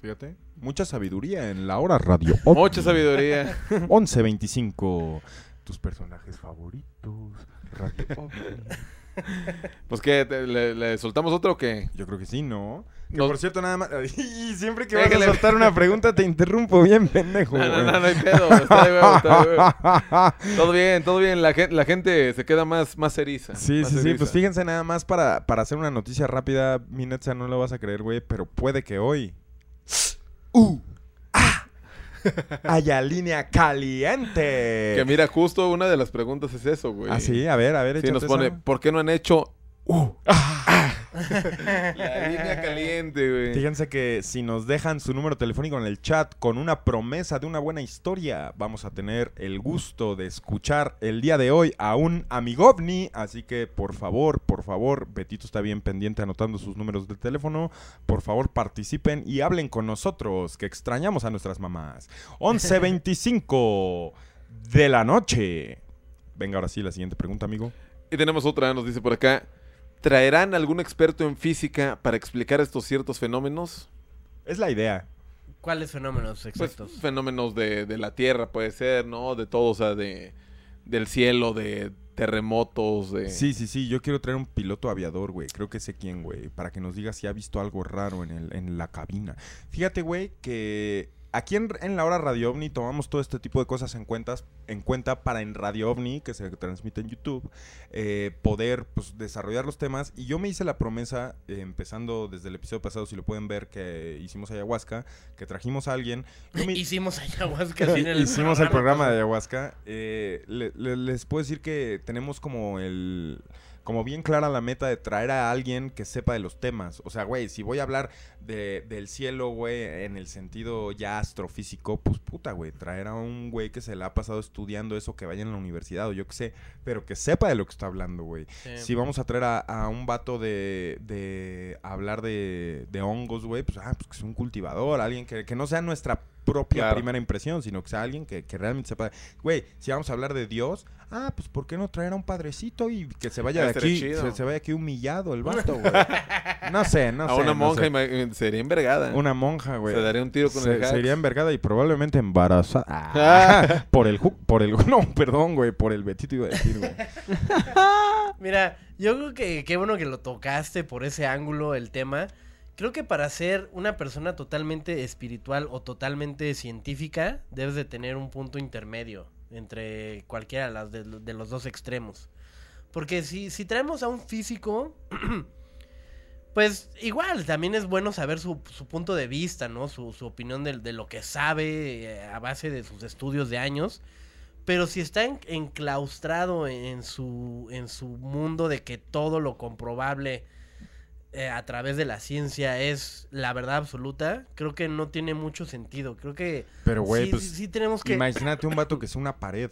fíjate. Mucha sabiduría en la hora radio. Mucha sabiduría. 11.25. Tus personajes favoritos. Radio. Pues que le, le soltamos otro que Yo creo que sí, ¿no? Que Nos- por cierto, nada más. Y siempre que vas Déjale. a soltar una pregunta te interrumpo bien, pendejo. No, no, güey. no, no hay pedo. Está de huevo, está de huevo. Todo bien, todo bien. La gente, la gente se queda más, más eriza. Sí, más sí, sí. Pues fíjense nada más para, para hacer una noticia rápida. Mi Netza, no lo vas a creer, güey, pero puede que hoy. ¡Uh! Haya línea caliente. Que mira, justo una de las preguntas es eso, güey. Ah, sí, a ver, a ver, Sí, nos esa. pone, ¿por qué no han hecho uh, ah? La línea caliente, güey. Fíjense que si nos dejan su número telefónico en el chat con una promesa de una buena historia, vamos a tener el gusto de escuchar el día de hoy a un amigovni. Así que por favor, por favor, Betito está bien pendiente anotando sus números de teléfono. Por favor, participen y hablen con nosotros, que extrañamos a nuestras mamás. 11.25 de la noche. Venga, ahora sí, la siguiente pregunta, amigo. Y tenemos otra, nos dice por acá. ¿Traerán algún experto en física para explicar estos ciertos fenómenos? Es la idea. ¿Cuáles fenómenos Pues exactos? fenómenos de, de la Tierra puede ser, ¿no? De todo, o sea, de, del cielo, de terremotos, de... Sí, sí, sí. Yo quiero traer un piloto aviador, güey. Creo que sé quién, güey. Para que nos diga si ha visto algo raro en, el, en la cabina. Fíjate, güey, que aquí en, en la hora Radio OVNI tomamos todo este tipo de cosas en, cuentas, en cuenta para en Radio OVNI, que se transmite en YouTube, eh, poder pues, desarrollar los temas. Y yo me hice la promesa, eh, empezando desde el episodio pasado, si lo pueden ver, que hicimos ayahuasca, que trajimos a alguien. Me- Hicimos ayahuasca en el Hicimos el programa de ayahuasca. Eh, le- le- les puedo decir que tenemos como el. Como bien clara la meta de traer a alguien que sepa de los temas. O sea, güey, si voy a hablar de- del cielo, güey, en el sentido ya astrofísico, pues puta, güey, traer a un güey que se le ha pasado estudiando eso, que vaya en la universidad o yo qué sé, pero que sepa de lo que está hablando, güey. Sí. Si vamos a traer a, a un vato de, de hablar de, de hongos, güey, pues, ah, pues que sea un cultivador, alguien que, que no sea nuestra propia Claro. primera impresión, sino que sea alguien que, que realmente sepa. Güey, si vamos a hablar de Dios, ah, pues ¿por qué no traer a un padrecito y que se vaya de aquí, se, se vaya aquí humillado el vato, güey? No sé, no a sé. una no monja sé. ima- sería envergada. Una monja, güey. Se daría un tiro con Se, el hack. sería envergada y probablemente embarazada. Ah, por el por el no, perdón, güey, por el Betito iba a decir, güey. Mira, yo creo que qué bueno que lo tocaste por ese ángulo el tema. Creo que para ser una persona totalmente espiritual o totalmente científica, debes de tener un punto intermedio entre cualquiera de, los dos extremos. Porque si, si traemos a un físico, pues igual, también es bueno saber su, su punto de vista, ¿no? Su, su opinión de, lo que sabe eh, a base de sus estudios de años. Pero si está en- enclaustrado en su, en su mundo de que todo lo comprobable eh, a través de la ciencia es la verdad absoluta, creo que no tiene mucho sentido. Creo que Pero, güey, sí, pues sí, sí tenemos que... Imagínate un vato que es una pared.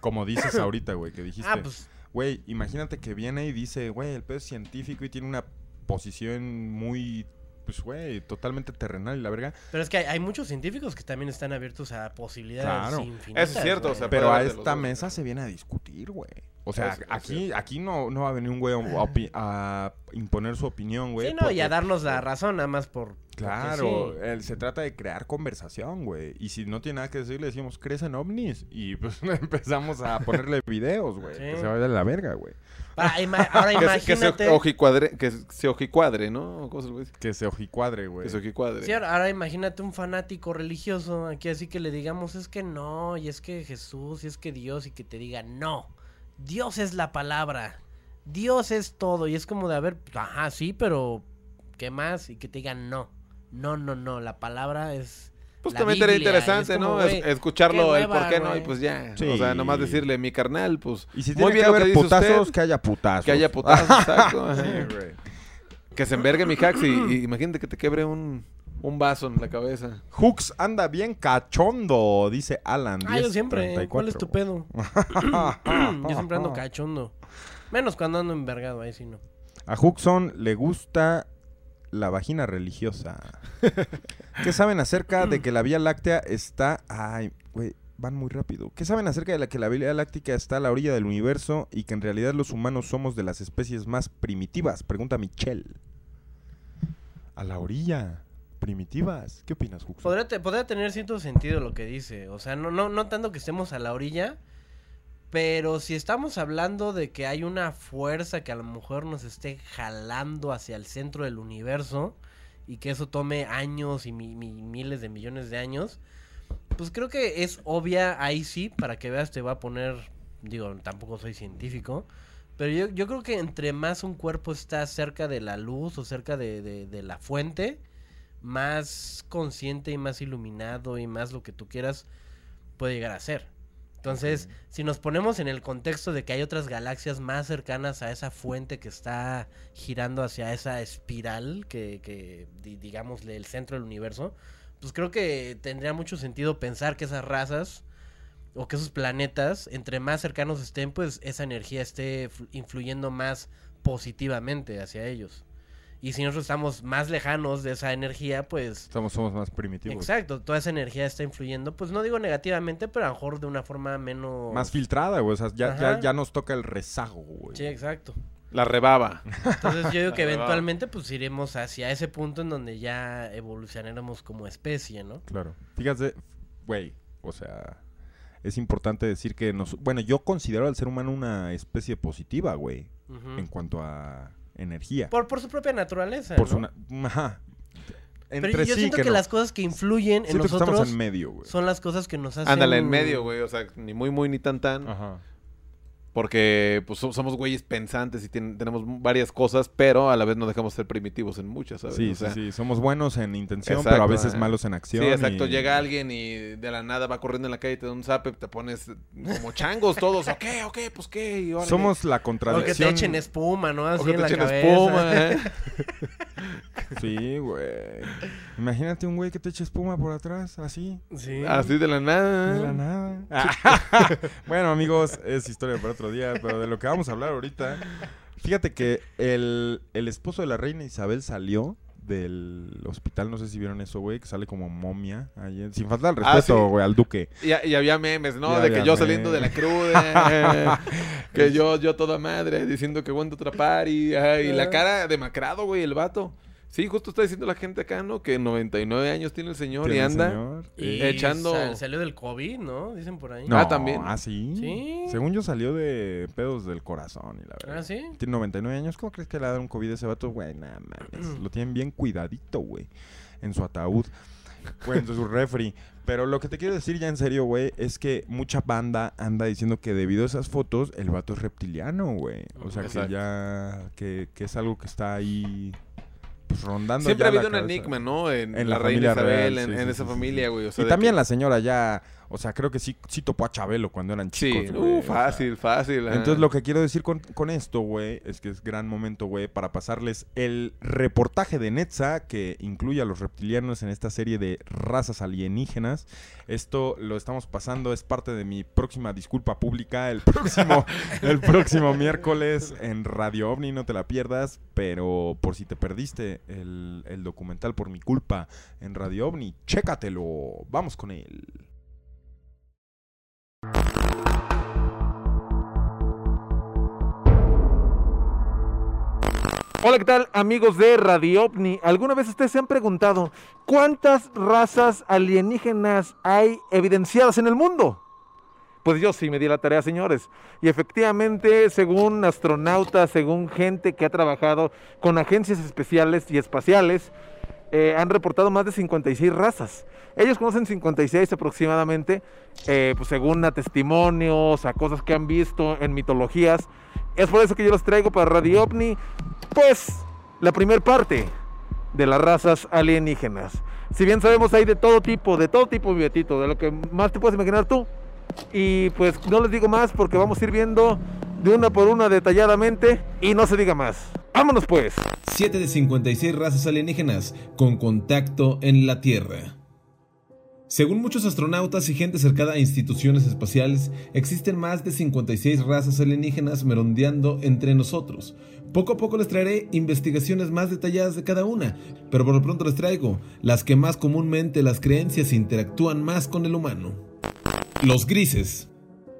Como dices ahorita, güey, que dijiste. Ah, pues Güey, imagínate que viene y dice, güey, el pedo es científico y tiene una posición muy pues, güey, totalmente terrenal y la verga. Pero es que hay, hay muchos científicos que también están abiertos a posibilidades Claro. infinitas. Eso es cierto, o sea, Pero a esta dos. mesa se viene a discutir, güey. O sea, Es- aquí, aquí no, no va a venir un güey a, a imponer su opinión, güey. Sí, no, y a darnos la razón, nada más por. Claro, sí. el- se trata de crear conversación, güey. Y si no tiene nada que decir, le decimos, ¿crees en ovnis? Y pues empezamos a ponerle videos, güey. Sí. Que se vaya a la verga, güey. Para, ima- ahora Que se, que se imagínate. ojicuadre, que se ojicuadre, ¿no? ¿Cómo se lo dice? Que se ojicuadre, güey. Que se ojicuadre. Sí, ahora, ahora imagínate un fanático religioso aquí así que le digamos es que no, y es que Jesús, y es que Dios, y que te diga no. Dios es la palabra. Dios es todo. Y es como de, a ver, ajá, sí, pero ¿qué más? Y que te digan no. No, no, no. La palabra es. Pues la también Biblia, y interesante, como, ¿no? Escucharlo, el por qué no, y pues ya. Sí. O sea, nomás decirle, mi carnal, pues. Y si muy tiene bien que lo que haber dice putazos, usted, que haya putazos. que haya putazos, exacto. Sí, güey. Que se envergue mi hacks y, y imagínate que te quebre un, un vaso en la cabeza. Hooks anda bien cachondo, dice Alan. Ah, yo siempre. 1034. ¿Cuál es tu pedo? yo siempre ando cachondo. Menos cuando ando envergado, ahí sí no. A Huxon le gusta la vagina religiosa. ¿Qué saben acerca de que la Vía Láctea está... Ay, güey, van muy rápido. ¿Qué saben acerca de la que la Vía Láctea está a la orilla del universo y que en realidad los humanos somos de las especies más primitivas? Pregunta Michelle. A la orilla. Primitivas. ¿Qué opinas, Huxon? Podría, te- podría tener cierto sentido lo que dice. O sea, no, no, no tanto que estemos a la orilla. Pero si estamos hablando de que hay una fuerza que a lo mejor nos esté jalando hacia el centro del universo. Y que eso tome años y mi- mi- miles de millones de años. Pues creo que es obvia ahí sí. Para que veas te va a poner... Digo, tampoco soy científico. Pero yo, yo creo que entre más un cuerpo está cerca de la luz o cerca de la fuente, más consciente y más iluminado y más lo que tú quieras puede llegar a ser. Entonces, si nos ponemos en el contexto de que hay otras galaxias más cercanas a esa fuente que está girando hacia esa espiral que, que di- digámosle, el centro del universo, pues creo que tendría mucho sentido pensar que esas razas o que esos planetas, entre más cercanos estén, pues esa energía esté flu- influyendo más positivamente hacia ellos. Y si nosotros estamos más lejanos de esa energía, pues... Somos, somos más primitivos. Exacto, toda esa energía está influyendo, pues no digo negativamente, pero a lo mejor de una forma menos... Más filtrada, güey. O sea, ya, ya, ya nos toca el rezago, güey. Sí, exacto. La rebaba. Entonces yo digo que eventualmente pues iremos hacia ese punto en donde ya evolucionaremos como especie, ¿no? Claro. Fíjate, güey, o sea, es importante decir que nos... Bueno, yo considero al ser humano una especie positiva, güey, en cuanto a energía. por, por su propia naturaleza. Por ¿no? su... Ajá. Pero yo sí siento que, no. las cosas que influyen en Siento que nosotros estamos en medio, güey. son las cosas que nos hacen... Ándale, en medio, güey. O sea, ni muy, muy, ni tan, tan. Ajá. Porque pues so- somos güeyes pensantes y tenemos varias cosas, pero a la vez no dejamos ser primitivos en muchas, ¿sabes? Sí, O sea, sí, sí. Somos buenos en intención, Exacto, pero a veces malos en acción. Sí, exacto. y- Llega alguien y de la nada va corriendo en la calle y te da un zape, te pones como changos todos. Ok, ok, pues qué. y órale. Somos la O que contradicción. te echen espuma, ¿no? Así O que en te la echen cabeza. espuma, ¿eh? Sí, güey. Imagínate un güey que te eche espuma por atrás, así. Sí. Así de la nada. De la nada. bueno, amigos, es historia para otro día, pero de lo que vamos a hablar ahorita. Fíjate que el, el esposo de la reina Isabel salió del hospital, no sé si vieron eso, güey, que sale como momia. sin falta el Ah, respeto, sí. güey, al duque. Y, y había memes, ¿no? De que yo saliendo de la cruda. que yo, yo toda madre, diciendo que aguanto otra ay, y la cara demacrado, güey, el vato. Sí, justo está diciendo la gente acá, ¿no? Que 99 años tiene el señor y Tiene anda. señor. Y echando- sal- salió del COVID, ¿no? Dicen por ahí. No, Ah, también. ¿Ah, sí? Sí. Según yo salió de pedos del corazón y la verdad. Ah, ¿sí? Tiene 99 años. ¿Cómo crees que le va a dar un COVID a ese vato? Güey, nada mames. Lo tienen bien cuidadito, güey. En su ataúd. Güey, en su refri. Pero lo que te quiero decir ya en serio, güey, es que mucha banda anda diciendo que debido a esas fotos, el vato es reptiliano, güey. O sea, Exacto. que ya... Que, que es algo que está ahí... Pues rondando Siempre ya ha habido un enigma, ¿no? En, En la, la reina Isabel, real, en, sí, en sí, esa sí, familia, güey. O sea, Y también que- la señora ya... O sea, creo que sí, sí topó a Chabelo cuando eran Sí, chicos. güey. uh, O sea, fácil, fácil. ah. entonces, lo que quiero decir con, con esto, güey, es que es gran momento, güey, para pasarles el reportaje de Netza que incluye a los reptilianos en esta serie de razas alienígenas. Esto lo estamos pasando, es parte de mi próxima disculpa pública el próximo, el próximo miércoles en Radio OVNI, no te la pierdas, pero por si te perdiste el, el documental por mi culpa en Radio OVNI, chécatelo, vamos con él. Hola, ¿qué tal amigos de Radio OVNI? ¿Alguna vez ustedes se han preguntado cuántas razas alienígenas hay evidenciadas en el mundo? Pues yo sí me di la tarea, señores. Y efectivamente, según astronautas, según gente que ha trabajado con agencias especiales y espaciales, eh, han reportado más de 56 razas. Ellos conocen 56 aproximadamente, eh, pues según testimonios, a cosas que han visto en mitologías. Es por eso que yo los traigo para Radio OVNI, pues la primer parte de las razas alienígenas. Si bien sabemos hay de todo tipo, de todo tipo, mi Betito, de lo que más te puedes imaginar tú. Y pues no les digo más porque vamos a ir viendo de una por una detalladamente y no se diga más. Vámonos pues. 7 de 56 razas alienígenas con contacto en la Tierra. Según muchos astronautas y gente cercana a instituciones espaciales, existen más de 56 razas alienígenas merondeando entre nosotros. Poco a poco les traeré investigaciones más detalladas de cada una, pero por lo pronto les traigo las que más comúnmente las creencias interactúan más con el humano. Los grises.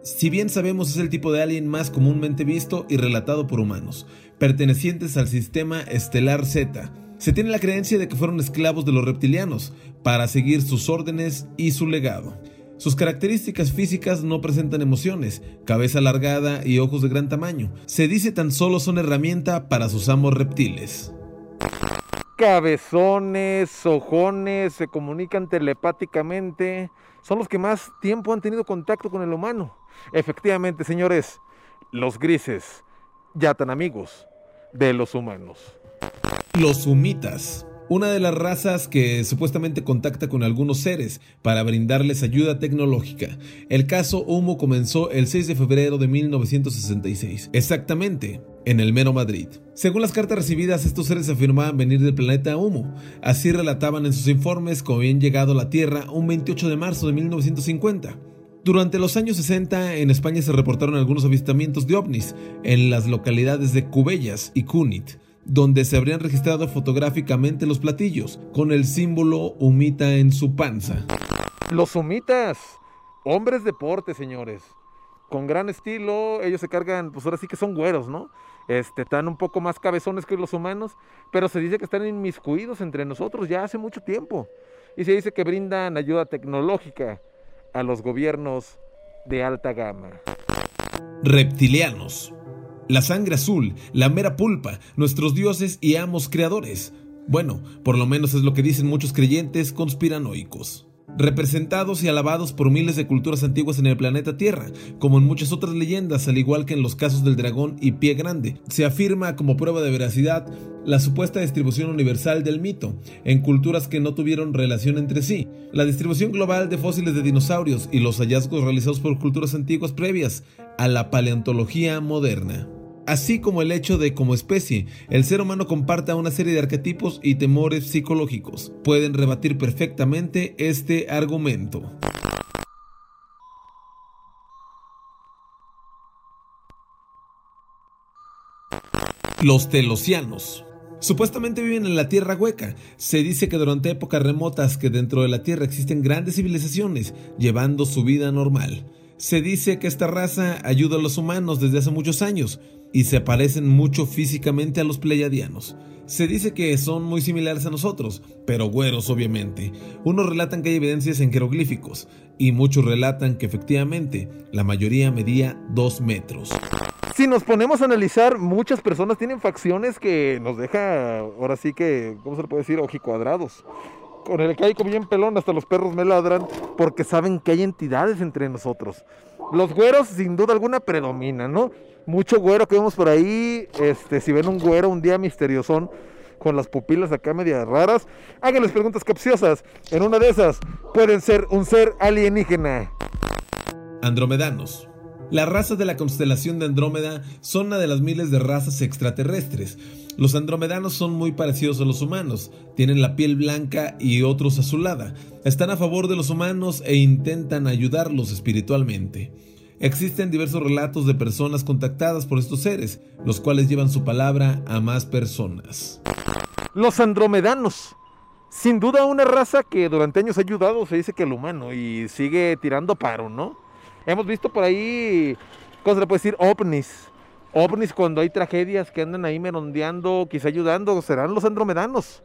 Si bien sabemos es el tipo de alien más comúnmente visto y relatado por humanos, pertenecientes al sistema estelar Z, se tiene la creencia de que fueron esclavos de los reptilianos para seguir sus órdenes y su legado. Sus características físicas no presentan emociones, cabeza alargada y ojos de gran tamaño. Se dice tan solo son herramienta para sus amos reptiles. Cabezones, ojones, se comunican telepáticamente. Son los que más tiempo han tenido contacto con el humano. Efectivamente, señores, los grises, ya tan amigos de los humanos. Los humitas. Una de las razas que supuestamente contacta con algunos seres para brindarles ayuda tecnológica. El caso Humo comenzó el 6 de febrero de 1966, exactamente en el mero Madrid. Según las cartas recibidas, estos seres afirmaban venir del planeta Humo. Así relataban en sus informes cómo habían llegado a la Tierra un 28 de marzo de 1950. Durante los años 60 en España se reportaron algunos avistamientos de ovnis en las localidades de Cubellas y Cunit, donde se habrían registrado fotográficamente los platillos, con el símbolo humita en su panza. Los humitas, hombres deporte, señores. Con gran estilo, ellos se cargan, pues ahora sí que son güeros, ¿no? Este, están un poco más cabezones que los humanos, pero se dice que están inmiscuidos entre nosotros ya hace mucho tiempo. Y se dice que brindan ayuda tecnológica a los gobiernos de alta gama. Reptilianos. La sangre azul, la mera pulpa, nuestros dioses y amos creadores. Bueno, por lo menos es lo que dicen muchos creyentes conspiranoicos. Representados y alabados por miles de culturas antiguas en el planeta Tierra, como en muchas otras leyendas, al igual que en los casos del dragón y pie grande, se afirma como prueba de veracidad la supuesta distribución universal del mito, en culturas que no tuvieron relación entre sí, la distribución global de fósiles de dinosaurios y los hallazgos realizados por culturas antiguas previas a la paleontología moderna así como el hecho de como especie el ser humano comparta una serie de arquetipos y temores psicológicos. Pueden rebatir perfectamente este argumento. Los telosianos. Supuestamente viven en la Tierra hueca. Se dice que durante épocas remotas que dentro de la Tierra existen grandes civilizaciones llevando su vida normal. Se dice que esta raza ayuda a los humanos desde hace muchos años y se parecen mucho físicamente a los pleiadianos. Se dice que son muy similares a nosotros, pero güeros obviamente. Unos relatan que hay evidencias en jeroglíficos y muchos relatan que efectivamente la mayoría medía 2 metros. Si nos ponemos a analizar, muchas personas tienen facciones que nos deja, ahora sí que, ¿cómo se le puede decir? Ojicuadrados. Con el caico bien pelón, hasta los perros me ladran, porque saben que hay entidades entre nosotros. Los güeros, sin duda alguna, predominan, ¿no? Mucho güero que vemos por ahí, este, si ven un güero un día misteriosón, con las pupilas acá medias raras. Háganles preguntas capciosas. En una de esas pueden ser un ser alienígena. Andromedanos. Las razas de la constelación de Andrómeda son una de las miles de razas extraterrestres. Los andromedanos son muy parecidos a los humanos, tienen la piel blanca y otros azulada, están a favor de los humanos e intentan ayudarlos espiritualmente. Existen diversos relatos de personas contactadas por estos seres, los cuales llevan su palabra a más personas. Los andromedanos. Sin duda una raza que durante años ha ayudado, se dice que al humano, y sigue tirando paro, ¿no? Hemos visto por ahí, ¿cómo se le puede decir? ovnis. Ovnis cuando hay tragedias que andan ahí merondeando, quizá ayudando, serán los andromedanos.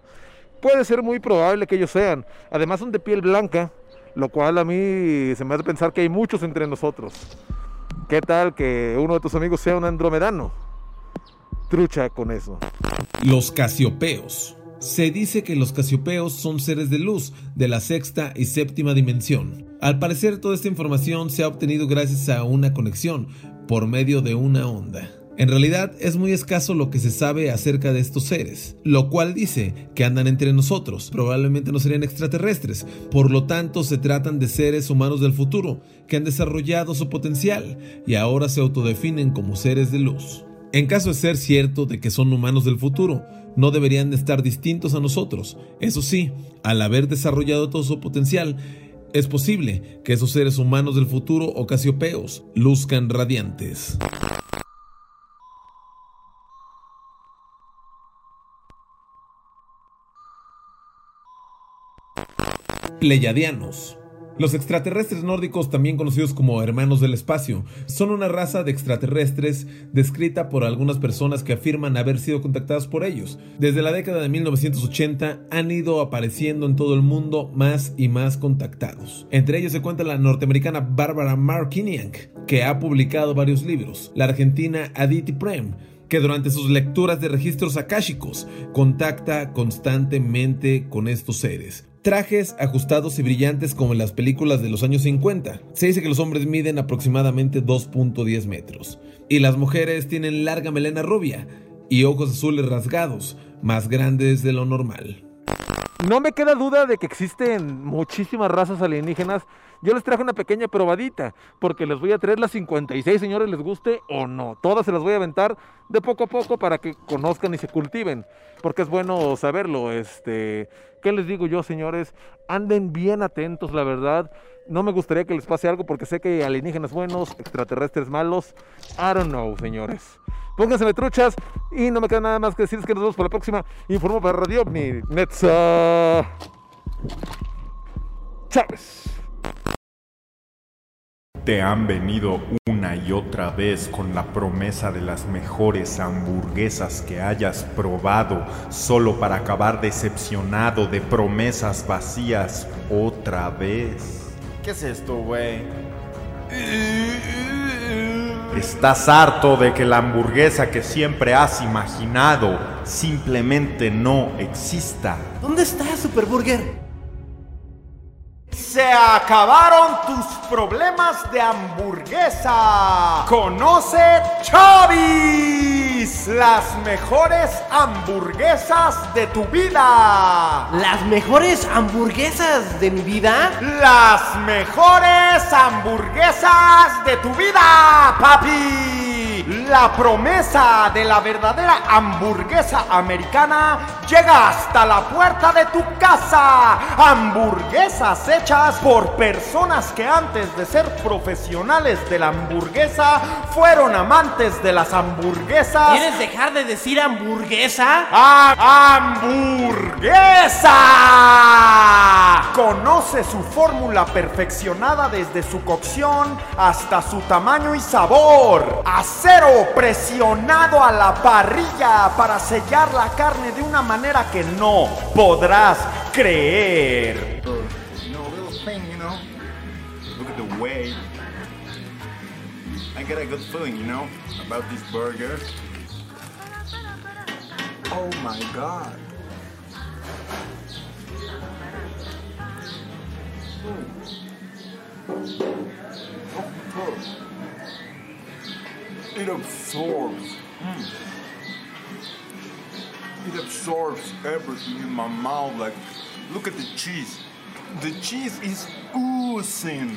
Puede ser muy probable que ellos sean. Además son de piel blanca, lo cual a mí se me hace pensar que hay muchos entre nosotros. ¿Qué tal que uno de tus amigos sea un andromedano? Trucha con eso. Los casiopeos. Se dice que los casiopeos son seres de luz de la sexta y séptima dimensión. Al parecer toda esta información se ha obtenido gracias a una conexión por medio de una onda. En realidad es muy escaso lo que se sabe acerca de estos seres, lo cual dice que andan entre nosotros, probablemente no serían extraterrestres, por lo tanto se tratan de seres humanos del futuro, que han desarrollado su potencial y ahora se autodefinen como seres de luz. En caso de ser cierto de que son humanos del futuro, no deberían de estar distintos a nosotros. Eso sí, al haber desarrollado todo su potencial, es posible que esos seres humanos del futuro o casiopeos luzcan radiantes. Pleiadianos. Los extraterrestres nórdicos, también conocidos como hermanos del espacio, son una raza de extraterrestres descrita por algunas personas que afirman haber sido contactadas por ellos. Desde la década de 1980 han ido apareciendo en todo el mundo más y más contactados. Entre ellos se cuenta la norteamericana Barbara Markinian, que ha publicado varios libros, la argentina Aditi Prem, que durante sus lecturas de registros akáshicos contacta constantemente con estos seres. Trajes ajustados y brillantes como en las películas de los años 50. Se dice que los hombres miden aproximadamente 2.10 metros. Y las mujeres tienen larga melena rubia y ojos azules rasgados, más grandes de lo normal. No me queda duda de que existen muchísimas razas alienígenas. Yo les traje una pequeña probadita, porque les voy a traer las 56, señores, les guste o no. Todas se las voy a aventar de poco a poco para que conozcan y se cultiven, porque es bueno saberlo. Este, ¿qué les digo yo, señores? Anden bien atentos, la verdad. No me gustaría que les pase algo porque sé que alienígenas buenos, extraterrestres malos. I don't know, señores. Pónganse truchas y no me queda nada más que decirles que nos vemos para la próxima. Informo para Radio OVNI. Netza. Chávez. Te han venido una y otra vez con la promesa de las mejores hamburguesas que hayas probado, solo para acabar decepcionado de promesas vacías otra vez. ¿Qué es esto, güey? Estás harto de que la hamburguesa que siempre has imaginado simplemente no exista. ¿Dónde está Superburger? Se acabaron tus problemas de hamburguesa. Conoce Chavis, las mejores hamburguesas de tu vida. ¿Las mejores hamburguesas de mi vida? Las mejores hamburguesas de tu vida, papi. La promesa de la verdadera hamburguesa americana llega hasta la puerta de tu casa. Hamburguesas hechas por personas que antes de ser profesionales de la hamburguesa fueron amantes de las hamburguesas. ¿Quieres dejar de decir hamburguesa? ¡Ah, ¡Hamburguesa! Conoce su fórmula perfeccionada desde su cocción hasta su tamaño y sabor. Presionado a la parrilla para sellar la carne de una manera que no podrás creer. I get a good feeling, you know, about this burger. Oh my god. Mm. Of course. It absorbs. Mm. It absorbs everything in my mouth. Like, look at the cheese. The cheese is oozing.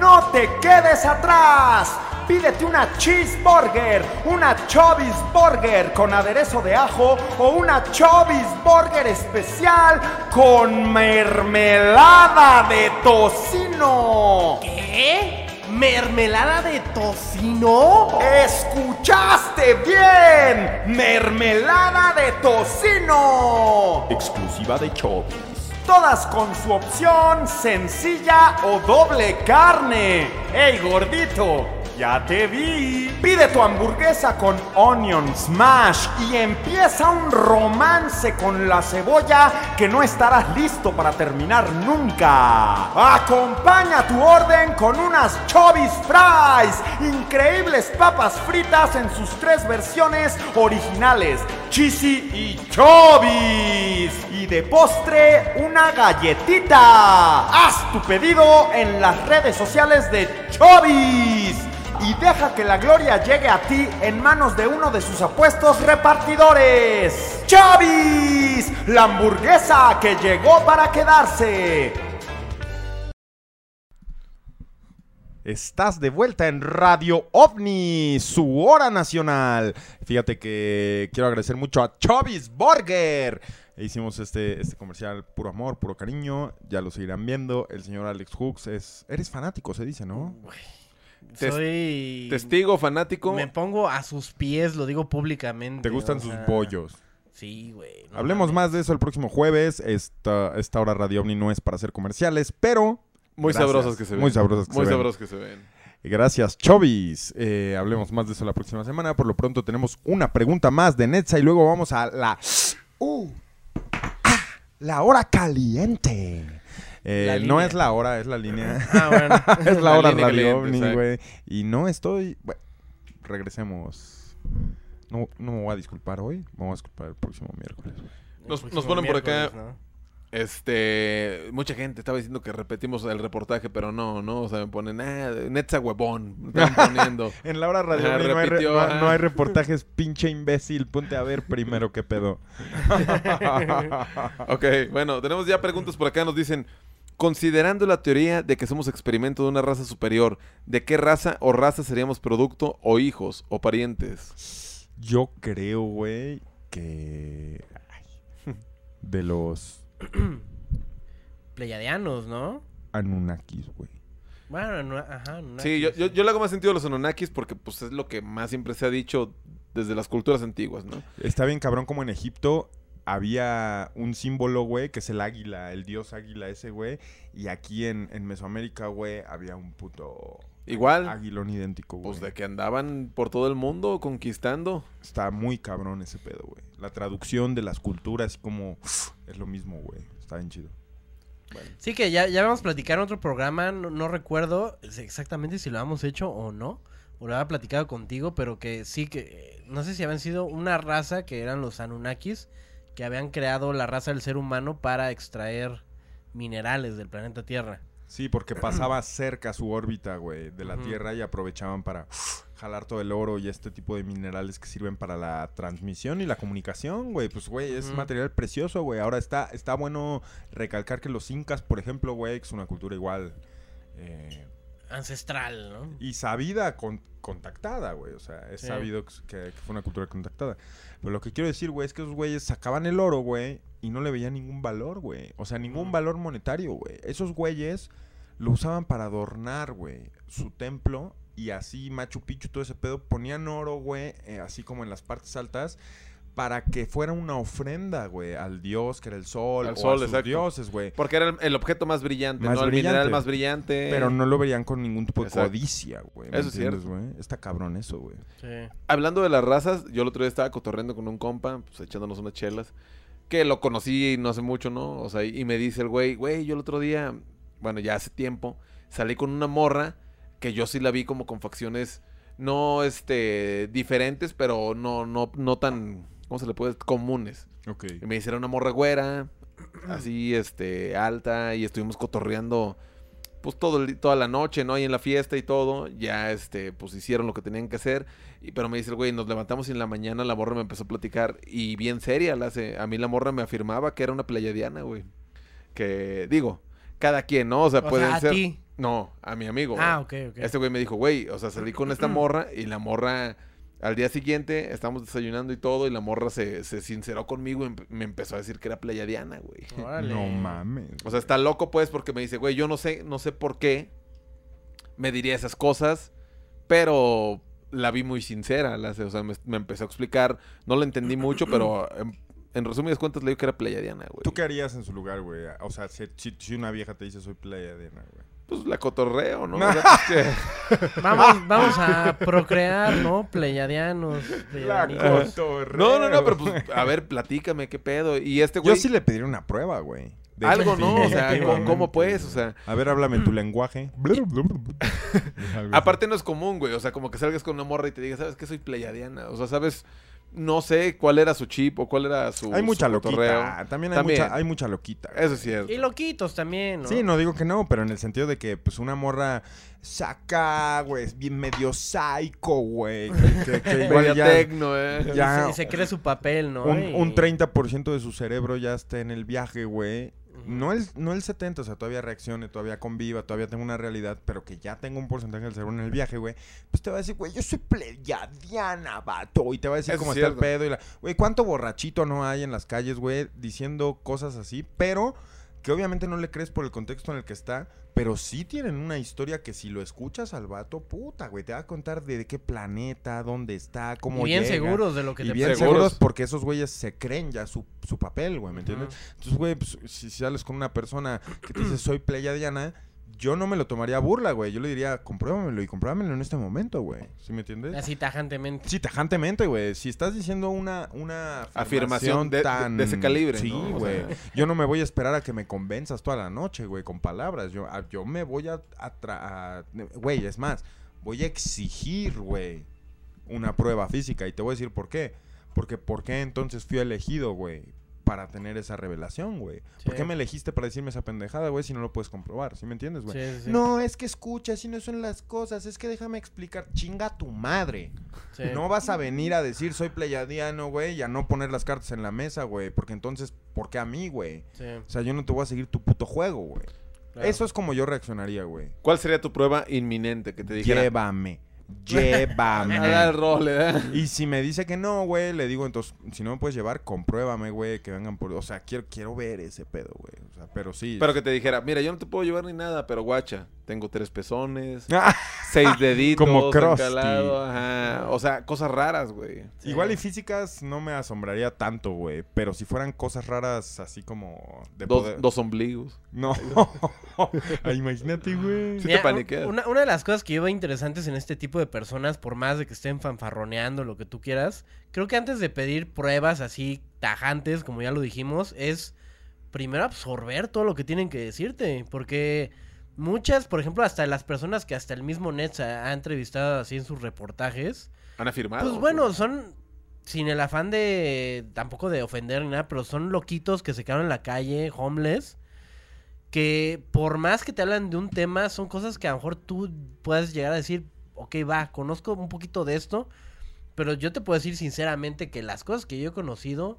¡No te quedes atrás! Pídete una cheeseburger, una Chobis Burger con aderezo de ajo o una Chobis Burger especial con mermelada de tocino. ¿Qué? ¿Mermelada de tocino? ¡Escuchaste bien! ¡Mermelada de tocino! Exclusiva de Chobis. Todas con su opción sencilla o doble carne. ¡Ey, gordito! Ya te vi. Pide tu hamburguesa con onion smash y empieza un romance con la cebolla que no estarás listo para terminar nunca. Acompaña tu orden con unas Chobis Fries, increíbles papas fritas en sus tres versiones originales, cheesy y Chobis. Y de postre, una galletita. Haz tu pedido en las redes sociales de Chobis y deja que la gloria llegue a ti en manos de uno de sus apuestos repartidores. ¡Chavis! La hamburguesa que llegó para quedarse. Estás de vuelta en Radio OVNI, su hora nacional. Fíjate que quiero agradecer mucho a Chobis Burger. Hicimos este, este comercial puro amor, puro cariño. Ya lo seguirán viendo. El señor Alex Hooks es... Eres fanático, se dice, ¿no? Tes- Soy... Testigo, fanático. Me pongo a sus pies, lo digo públicamente. ¿Te gustan o sus sea, bollos? Sí, güey. no Hablemos mames. más de eso el próximo jueves. Esta, esta hora Radio OVNI no es para hacer comerciales, pero... Muy Gracias. sabrosas que se ven. Muy sabrosas que Muy se ven. sabrosas que se ven. Gracias, Chovis. Eh, hablemos más de eso la próxima semana. Por lo pronto tenemos una pregunta más de Netza y luego vamos a la... Uh, la hora caliente. Eh, La no es la hora, es la línea. Ah, bueno. es la La hora línea Radio OVNI, güey. Y no estoy... Bueno, regresemos. No, no me voy a disculpar hoy. Me voy a disculpar el próximo miércoles. güey. Nos, ponen por acá. Este, mucha gente estaba diciendo que repetimos el reportaje, pero no, no, o sea, me ponen, ah, Netza huevón, me están poniendo. En la hora Radio no, hay re- no hay reportajes, pinche imbécil. Ponte a ver primero qué pedo. ok, bueno, tenemos ya preguntas por acá, nos dicen, considerando la teoría de que somos experimento de una raza superior, ¿de qué raza o raza seríamos producto o hijos o parientes? Yo creo, güey, que... ay, De los Pleiadianos, ¿no? Anunnakis, güey. Bueno, no, ajá. no Sí, yo, yo, yo le hago más sentido a los Anunnakis porque pues es lo que más siempre se ha dicho desde las culturas antiguas, ¿no? Está bien cabrón como en Egipto había un símbolo, güey, que es el águila, el dios águila ese, güey. Y aquí en, en Mesoamérica, güey, había un puto Igual, aguilón idéntico, güey. pues de que andaban por todo el mundo conquistando. Está muy cabrón ese pedo, güey. La traducción de las culturas como es lo mismo, güey. Está bien chido. Sí, que ya, ya vamos a platicar en otro programa, no, no recuerdo exactamente si lo hemos hecho o no, o lo había platicado contigo, pero que sí que, eh, no sé si habían sido una raza que eran los Anunnakis, que habían creado la raza del ser humano para extraer minerales del planeta Tierra. Sí, porque pasaba cerca su órbita, güey, de la. Tierra y aprovechaban para jalar todo el oro y este tipo de minerales que sirven para la transmisión y la comunicación, güey. Pues, güey, es Ujú. material precioso, güey. Ahora está, está bueno recalcar que los incas, por ejemplo, güey, que es una cultura igual eh, Ancestral, ¿no? y sabida, con- contactada, güey. O sea, es Sí. sabido que, que fue una cultura contactada. Pero lo que quiero decir, güey, es que esos güeyes sacaban el oro, güey, y no le veían ningún valor, güey. O sea, ningún valor monetario, güey. Esos güeyes lo usaban para adornar, güey, su templo. Y así Machu Picchu, todo ese pedo, ponían oro, güey, eh, así como en las partes altas, para que fuera una ofrenda, güey, al dios que era el sol, Al o sol, a sus exacto. dioses, güey. Porque era el, el objeto más brillante, Más ¿no? El brillante. mineral más brillante. Pero no lo verían con ningún tipo de Exacto. codicia, güey. ¿me Eso es cierto. güey? Está cabrón eso, güey. Sí. Hablando de las razas, yo el otro día estaba cotorreando con un compa, pues echándonos unas chelas, que lo conocí no hace mucho, ¿no? O sea, y me dice el güey, güey, yo el otro día, bueno, ya hace tiempo, salí con una morra que yo sí la vi como con facciones no, este, diferentes, pero no, no, no tan, ¿cómo se le puede? Comunes. Ok. Y me dice, era una morra güera, así, este, alta, y estuvimos cotorreando pues todo el- toda la noche, ¿no? Ahí en la fiesta y todo, ya este, pues hicieron lo que tenían que hacer. Y, pero me dice el güey, nos levantamos y en la mañana la morra me empezó a platicar. Y bien seria, la hace. A mí la morra me afirmaba que era una pleiadiana, güey. Que, digo, cada quien, ¿no? O sea, O pueden sea, a ser. ti. No, a mi amigo. Ah, güey. ok, ok. Este güey me dijo, güey, o sea, salí con esta morra y la morra. Al día siguiente estábamos desayunando y todo, y la morra se, se sinceró conmigo y empe- me empezó a decir que era pleiadiana, güey. Órale. No mames. O sea, está loco, pues, porque me dice, güey, yo no sé, no sé por qué me diría esas cosas, pero la vi muy sincera. la- o sea, me, me empezó a explicar. No la entendí mucho, pero en, en resumidas cuentas le digo que era pleiadiana, güey. ¿Tú qué harías en su lugar, güey? O sea, si, si- si una vieja te dice soy pleiadiana, güey. Pues la cotorreo, ¿no? O sea, pues, que- Vamos, vamos a procrear, ¿no? Pleyadianos. pleyadianicos. No, no, no, pero pues, a ver, platícame, qué pedo. Y este Yo güey, sí le pediría una prueba, güey. De- algo, ¿no? O sea, ¿cómo, cómo pues? O sea, A ver, háblame tu lenguaje. Algo aparte no es común, güey. O sea, como que salgas con una morra y te digas, ¿sabes qué? Soy pleyadiana. O sea, ¿sabes? No sé cuál era su chip o cuál era su. Hay mucha su cotorreo. loquita. También hay, También. Mucha, hay mucha loquita. güey. Eso es cierto. Y loquitos también, ¿no? Sí, no digo que no, pero en el sentido de que, pues, una morra saca, güey, es bien medio psycho, güey. Que, que- que igual ya tecno, eh. ya- Y se, cree su papel, ¿no? un, un 30% de su cerebro ya está en el viaje, güey. No el, no el 70, o sea, todavía reaccione, todavía conviva, todavía tengo una realidad, pero que ya tengo un porcentaje del cerebro en el viaje, güey. Pues te va a decir, güey, yo soy pleyadiana, vato. Y te va a decir Eso cómo es está el pedo. Y la... Güey, ¿cuánto borrachito no hay en las calles, güey? Diciendo cosas así, pero que obviamente no le crees por el contexto en el que está, pero sí tienen una historia que si lo escuchas al vato, puta, güey, te va a contar de, qué planeta, dónde está, cómo y bien llega. seguros de lo que Y te bien Seguros. seguros porque esos güeyes se creen ya su, su papel, güey, ¿me entiendes? Entonces, güey, pues, si, si sales con una persona que te dice soy pleyadiana, yo no me lo tomaría a burla, güey. Yo le diría, compruébamelo y compruébamelo en este momento, güey. ¿Sí me entiendes? Así tajantemente. Sí, tajantemente, güey. Si estás diciendo una, una Afirmación de- de- tan... de ese calibre, Sí, ¿no? O güey. sea. Yo no me voy a esperar a que me convenzas toda la noche, güey, con palabras. Yo, a- yo me voy a... a tra- a- Güey, es más, voy a exigir, güey, una prueba física. Y te voy a decir por qué. Porque ¿por qué entonces fui elegido, güey? Para tener esa revelación, güey. ¿Por qué me elegiste para decirme esa pendejada, güey, si no lo puedes comprobar? ¿Sí me entiendes, güey? Sí, sí, sí. No, es que escucha, si no son las cosas, es que déjame explicar. Chinga a tu madre. Sí. No vas a venir a decir soy pleyadiano, güey, y a no poner las cartas en la mesa, güey. Porque entonces, ¿por qué a mí, güey? Sí, O sea, yo no te voy a seguir tu puto juego, güey. claro. Eso es como yo reaccionaría, güey. ¿Cuál sería tu prueba inminente que te dijera? Llévame. Llévame. A dar el rol, ¿eh? Y si me dice que no, güey, le digo, entonces, si no me puedes llevar, compruébame, güey, que vengan por... O sea, quiero, quiero ver ese pedo, güey. O sea, pero sí. Pero que te dijera, mira, yo no te puedo llevar ni nada, pero guacha, tengo tres pezones, seis deditos, Como ajá. O sea, cosas raras, güey. Sí. Igual y físicas no me asombraría tanto, güey. Pero si fueran cosas raras así como... De Dos, poder- dos ombligos. No. Ah, Imagínate, güey. Sí te paniqueas. Una, una de las cosas que yo veo interesantes en este tipo de personas, por más de que estén fanfarroneando lo que tú quieras, creo que antes de pedir pruebas así tajantes, como ya lo dijimos, es primero absorber todo lo que tienen que decirte. Porque muchas, por ejemplo, hasta las personas que hasta el mismo Nets ha, ha entrevistado así en sus reportajes, Han afirmado. pues bueno, son sin el afán de tampoco de ofender ni nada, pero son loquitos que se quedaron en la calle, homeless, que por más que te hablan de un tema, son cosas que a lo mejor tú puedes llegar a decir, ok, va, conozco un poquito de esto, pero yo te puedo decir sinceramente que las cosas que yo he conocido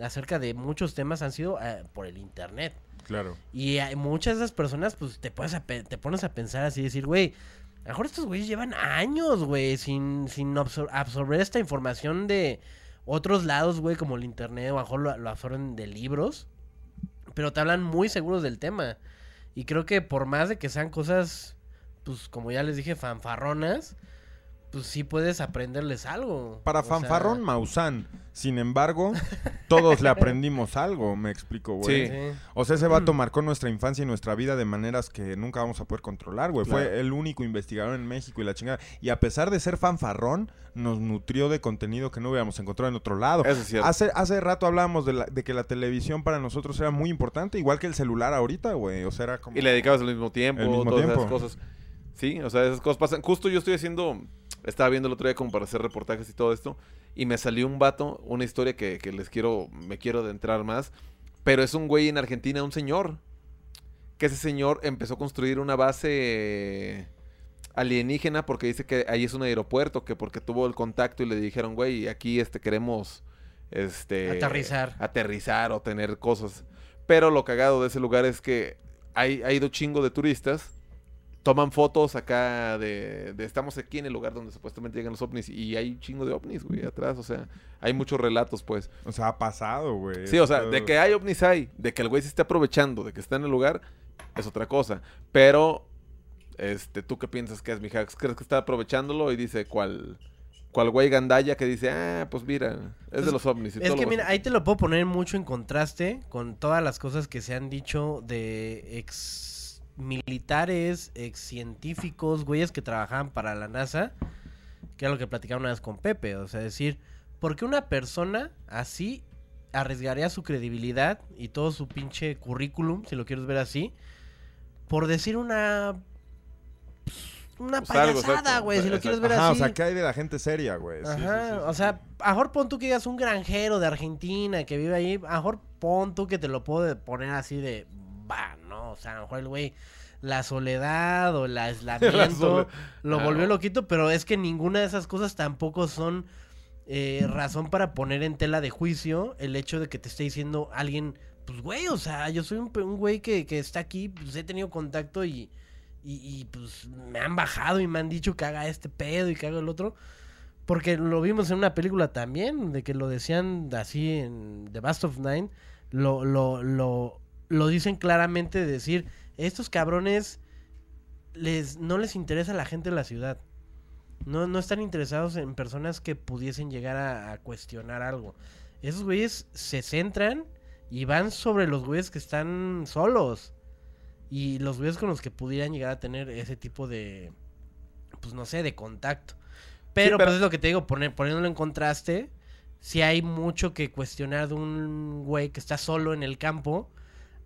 acerca de muchos temas han sido eh, por el internet. Claro. Y hay muchas de esas personas, pues te, puedes pones a pensar así, decir, güey, a lo mejor estos güeyes llevan años, güey, sin, sin absor- absorber esta información de otros lados, güey, como el internet, o a lo mejor lo, lo absorben de libros, pero te hablan muy seguros del tema. Y creo que por más de que sean cosas, pues como ya les dije, fanfarronas, pues sí puedes aprenderles algo. Para O sea, fanfarrón, Maussan. Sin embargo, todos le aprendimos algo, me explico, güey. Sí. sí. O sea, ese vato marcó nuestra infancia y nuestra vida de maneras que nunca vamos a poder controlar, güey. Claro. Fue el único investigador en México y la chingada. Y a pesar de ser fanfarrón, nos nutrió de contenido que no hubiéramos encontrado en otro lado. Eso es cierto. Hace, hace rato hablábamos de, la- de que la televisión para nosotros era muy importante, igual que el celular ahorita, güey. O sea, era como... Y le dedicabas al mismo tiempo, El mismo todas esas tiempo. cosas. Sí, o sea, esas cosas pasan. Justo yo estoy haciendo, estaba viendo el otro día como para hacer reportajes y todo esto, y me salió un vato, una historia que, que les quiero, me quiero adentrar más, pero es un güey en Argentina, un señor, que ese señor empezó a construir una base alienígena porque dice que ahí es un aeropuerto, que porque tuvo el contacto y le dijeron, güey, aquí este queremos este Aterrizar. aterrizar o tener cosas. Pero lo cagado de ese lugar es que hay, ha ido chingo de turistas, toman fotos acá de, de estamos aquí en el lugar donde supuestamente llegan los ovnis y hay un chingo de ovnis, güey, atrás, o sea, hay muchos relatos, pues. O sea, ha pasado, güey. Sí, o sea, de que hay ovnis hay, de que el güey se esté aprovechando, de que está en el lugar, es otra cosa. Pero, este, ¿tú qué piensas que es, mija? ¿Crees que está aprovechándolo y dice cuál, cuál güey gandalla que dice, ah, pues mira, es de los ovnis? y Es todo que lo mira, vas ahí te lo puedo poner mucho en contraste con todas las cosas que se han dicho de ex militares, ex científicos, güeyes que trabajaban para la NASA, que era lo que platicaba una vez con Pepe, o sea, decir, ¿por qué una persona así arriesgaría su credibilidad y todo su pinche currículum, si lo quieres ver así, por decir una una Pues payasada, güey, si lo quieres ver Ajá, o así. sea, ¿qué hay de la gente seria, güey? Sí, sí, Ajá, sí, sí, o sea, a mejor pon tú que digas un granjero de Argentina que vive ahí, a mejor pon tú que te lo puedo poner así de, va, no, o sea, a lo mejor el güey, la soledad o el aislamiento lo volvió loquito, pero es que ninguna de esas cosas tampoco son eh, razón para poner en tela de juicio el hecho de que te esté diciendo alguien, pues güey, o sea, yo soy un, güey que, que está aquí, pues he tenido contacto y, y, y, pues me han bajado y me han dicho que haga este pedo y que haga el otro. Porque lo vimos en una película también, de que lo decían así en The Best of Nine, lo, lo, lo, lo dicen claramente de decir, estos cabrones les, no les interesa la gente de la ciudad. No, no están interesados en personas que pudiesen llegar a, a cuestionar algo. Esos güeyes se centran y van sobre los güeyes que están solos. Y los güeyes con los que pudieran llegar a tener ese tipo de, pues no sé, de contacto. Pero, pero- pues es lo que te digo, poner, poniéndolo en contraste, si hay mucho que cuestionar de un güey que está solo en el campo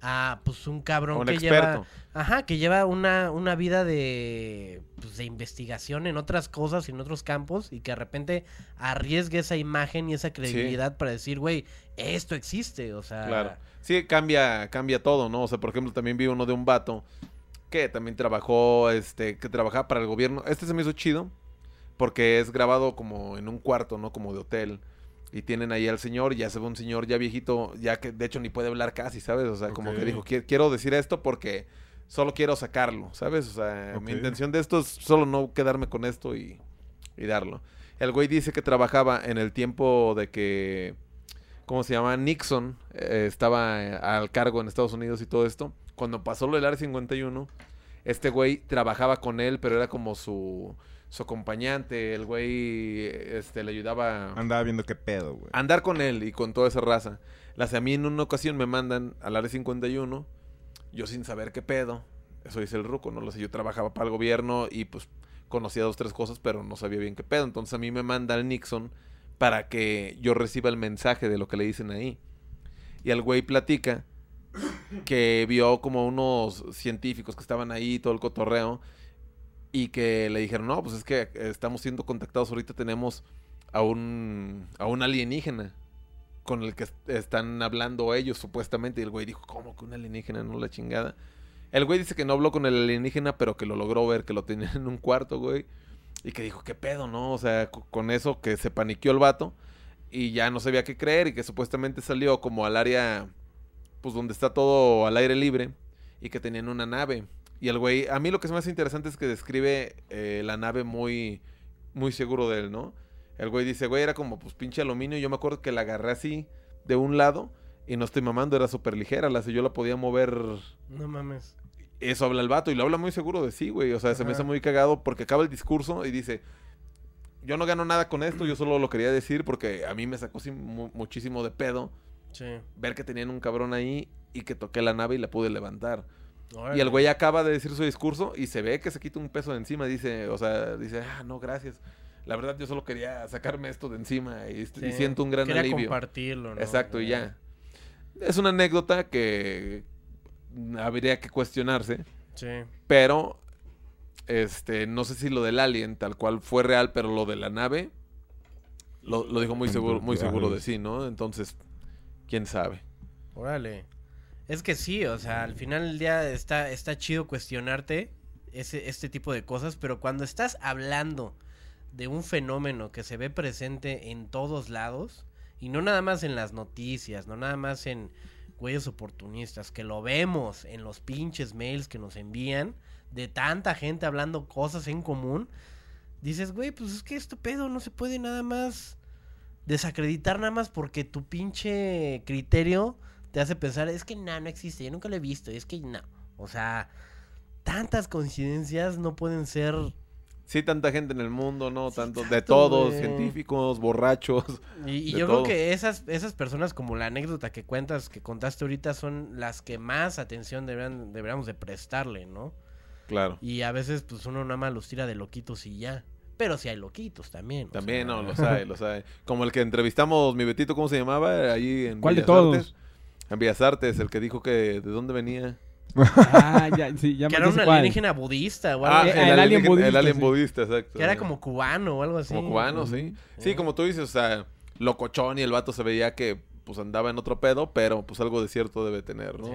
a pues un cabrón Un que experto. lleva ajá que lleva una, una vida de pues, de investigación en otras cosas y en otros campos y que de repente arriesgue esa imagen y esa credibilidad para decir güey esto existe o sea Claro. Sí, cambia, cambia todo, ¿no? O sea, por ejemplo, también vi uno de un vato que también trabajó, este, que trabajaba para el gobierno. Este se me hizo chido porque es grabado como en un cuarto, ¿no? Como de hotel. Y tienen ahí al señor, y ya se ve un señor ya viejito, ya que de hecho ni puede hablar casi, ¿sabes? O sea, como que dijo, "Qui- quiero decir esto porque solo quiero sacarlo, ¿sabes? O sea, mi intención de esto es solo no quedarme con esto y, y darlo. El güey dice que trabajaba en el tiempo de que, ¿cómo se llama? Nixon eh, estaba eh, al cargo en Estados Unidos y todo esto. Cuando pasó lo del Área 51, este güey trabajaba con él, pero era como su, su acompañante. El güey este, le ayudaba Andaba viendo qué pedo, güey. andar con él y con toda esa raza. Las a mí en una ocasión me mandan al Área 51, yo sin saber qué pedo. Eso dice el ruco, no lo sé. Yo trabajaba para el gobierno y pues conocía dos, tres cosas, pero no sabía bien qué pedo. Entonces a mí me manda el Nixon para que yo reciba el mensaje de lo que le dicen ahí. Y el güey platica que vio como unos científicos que estaban ahí, todo el cotorreo, y que le dijeron, no, pues es que estamos siendo contactados, ahorita tenemos a un, a un alienígena con el que est- están hablando ellos supuestamente. Y el güey dijo, ¿cómo que un alienígena? No la chingada. El güey dice que no habló con el alienígena, pero que lo logró ver, que lo tenía en un cuarto, güey. Y que dijo, ¿qué pedo, no? O sea, co- con eso que se paniqueó el vato y ya no sabía qué creer y que supuestamente salió como al área, pues donde está todo al aire libre y que tenían una nave. Y el güey, a mí lo que me hace interesante es que describe eh, la nave muy, muy seguro de él, ¿no? El güey dice, güey, era como pues pinche aluminio. Yo me acuerdo que la agarré así de un lado y no estoy mamando, era súper ligera. La, yo la podía mover no mames eso habla el vato y lo habla muy seguro de sí, güey. O sea, se me hace muy cagado porque acaba el discurso y dice, yo no gano nada con esto, yo solo lo quería decir porque a mí me sacó sí mu- muchísimo de pedo sí ver que tenían un cabrón ahí y que toqué la nave y la pude levantar. Y el güey acaba de decir su discurso y se ve que se quita un peso de encima. Dice, o sea, dice, ah, no, gracias. La verdad, yo solo quería sacarme esto de encima y, siento un gran Quería alivio. compartirlo ¿no? Exacto, y ya. Es una anécdota que habría que cuestionarse. sí Pero, este, no sé si lo del alien tal cual fue real, pero lo de la nave lo, lo dijo muy seguro, muy seguro de sí, ¿no? Entonces, quién sabe. Órale. Es que sí, o sea, al final del día está, está chido cuestionarte ese, este tipo de cosas, pero cuando estás hablando de un fenómeno que se ve presente en todos lados, y no nada más en las noticias, no nada más en güeyes oportunistas, que lo vemos en los pinches mails que nos envían, de tanta gente hablando cosas en común, dices, güey, pues es que esto pedo no se puede nada más desacreditar nada más porque tu pinche criterio te hace pensar, es que no, no existe, yo nunca lo he visto, es que no. O sea, tantas coincidencias no pueden ser... Sí, tanta gente en el mundo, ¿no? Tanto, de todos, científicos, borrachos. Y, yo creo que esas, esas personas, como la anécdota que cuentas, que contaste ahorita, son las que más atención deberían, deberíamos de prestarle, ¿no? Claro. Y a veces, pues uno nada más los tira de loquitos y ya. Pero sí hay loquitos también. También, sea, no, los hay, los hay. Como el que entrevistamos, mi Betito, ¿cómo se llamaba? Ahí en ¿Cuál de todos? Artes. En Bellas Artes, el que dijo que de dónde venía. Ah, ya, sí, ya Que me era un cuál. alienígena budista o algo Ah, así. el alien alienígena- budista, El alien sí. budista, exacto. Que era como cubano o algo así. Como cubano, sí. Sí, como tú dices, o sea, locochón y el vato se veía que pues andaba en otro pedo, pero pues algo de cierto debe tener, ¿no? Sí.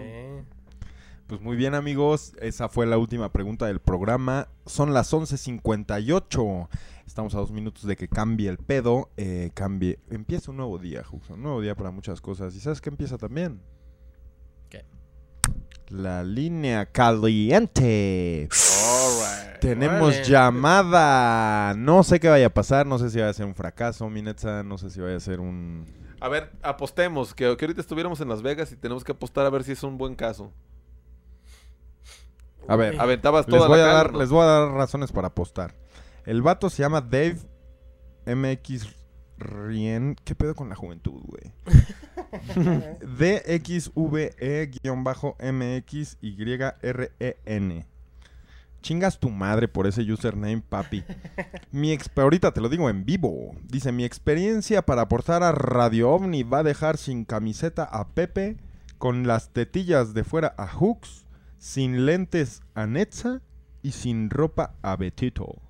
Pues muy bien amigos, esa fue la última pregunta del programa. Son las 11.58. Estamos a dos minutos de que cambie el pedo. eh, cambie. Empieza un nuevo día, Jux. Un nuevo día para muchas cosas. ¿Y sabes qué empieza también? ¿Qué? La línea caliente. Alright. Tenemos llamada. No sé qué vaya a pasar. No sé si vaya a ser un fracaso, Minetza. No sé si vaya a ser un... A ver, apostemos, que, que ahorita estuviéramos en Las Vegas y tenemos que apostar a ver si es un buen caso. A ver, Aventabas les toda voy, la a cal, dar, ¿o no? les voy a dar razones para apostar. El vato se llama Dave MX Rien. ¿Qué pedo con la juventud, güey? DXVE-MXYREN. Chingas tu madre por ese username, papi. Mi ahorita te lo digo en vivo. Dice, mi experiencia para aportar a Radio OVNI va a dejar sin camiseta a Pepe, con las tetillas de fuera a Hooks, sin lentes a Netza y sin ropa a Betito.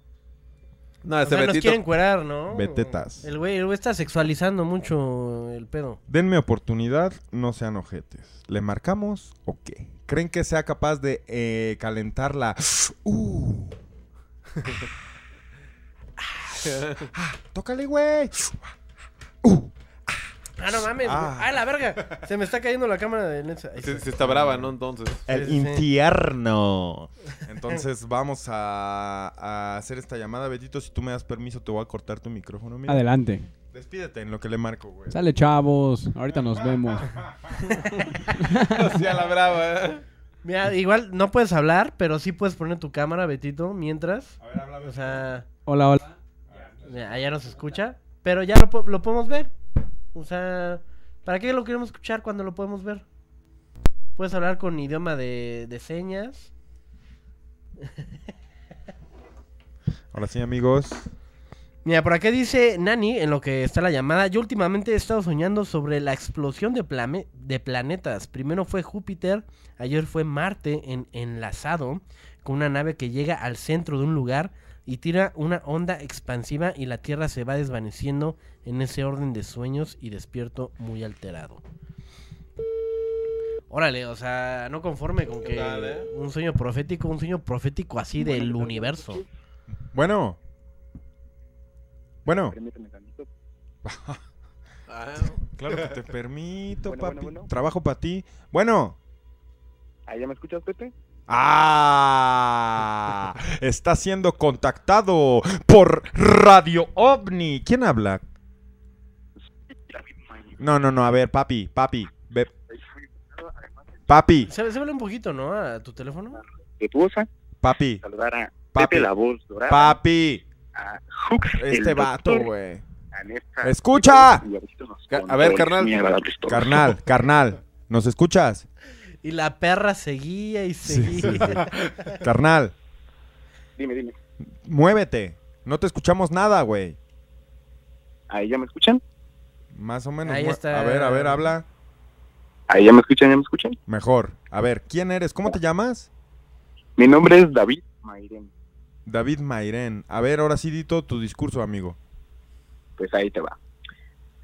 No, O ese sea, nos Betito. quieren cuerar, ¿no? Betetas. El güey, el güey está sexualizando mucho el pedo. Denme oportunidad, no sean ojetes. ¿Le marcamos o qué? ¿Creen que sea capaz de eh, calentar la... Uh. Ah, tócale, güey. Uh. Ah, no mames. Ah. Ah, la verga. Se me está cayendo la cámara de. Ahí Sí, está. brava, ¿no? Entonces. El Sí, sí, sí. infierno. Entonces vamos a, a hacer esta llamada, Betito. Si tú me das permiso, te voy a cortar tu micrófono. Mira. Adelante. Despídete en lo que le marco, güey. Sale, chavos. Ahorita nos vemos. La brava, ¿eh? Mira, igual no puedes hablar, pero sí puedes poner tu cámara, Betito, mientras. A ver, habla, O sea, Hola, hola. mira, allá nos escucha. Pero ya lo, lo podemos ver. O sea, ¿para qué lo queremos escuchar cuando lo podemos ver? Puedes hablar con idioma de, de señas. Ahora sí, amigos. Mira, por acá dice Nani, en lo que está la llamada, yo últimamente he estado soñando sobre la explosión de, plame- de planetas. Primero fue Júpiter, ayer fue Marte en- enlazado con una nave que llega al centro de un lugar y tira una onda expansiva y la Tierra se va desvaneciendo en ese orden de sueños y despierto muy alterado. Órale, o sea, no conforme con que eh? un sueño profético, un sueño profético así del universo. Bueno. Bueno. Permíteme tantito. Ah, Claro que te permito, Bueno, papi. bueno, bueno. Trabajo para ti. Bueno. ¿Ahí ya me escuchas, Pepe? ¡Ah! Está siendo contactado por Radio OVNI. ¿Quién habla? No, no, no. A ver, papi, papi. ve- Papi, Se, se ve un poquito, ¿no? A tu teléfono. Respetuosa, papi, saludar a Papi. La voz dorada, papi. a Este vato, güey. ¡Escucha! a ver, carnal. Carnal, carnal. ¿Nos escuchas? Y la perra seguía y seguía. Carnal, Dime, dime. muévete. No te escuchamos nada, güey. ¿Ahí ya me escuchan? Más o menos. Ahí está. A ver, a ver, habla. ¿Ahí ya me escuchan? ¿Ya me escuchan? Mejor. A ver, ¿quién eres? ¿Cómo te llamas? Mi nombre es David Mayren. David Mairén. A ver, ahora sí, Dito, tu discurso, amigo. Pues ahí te va.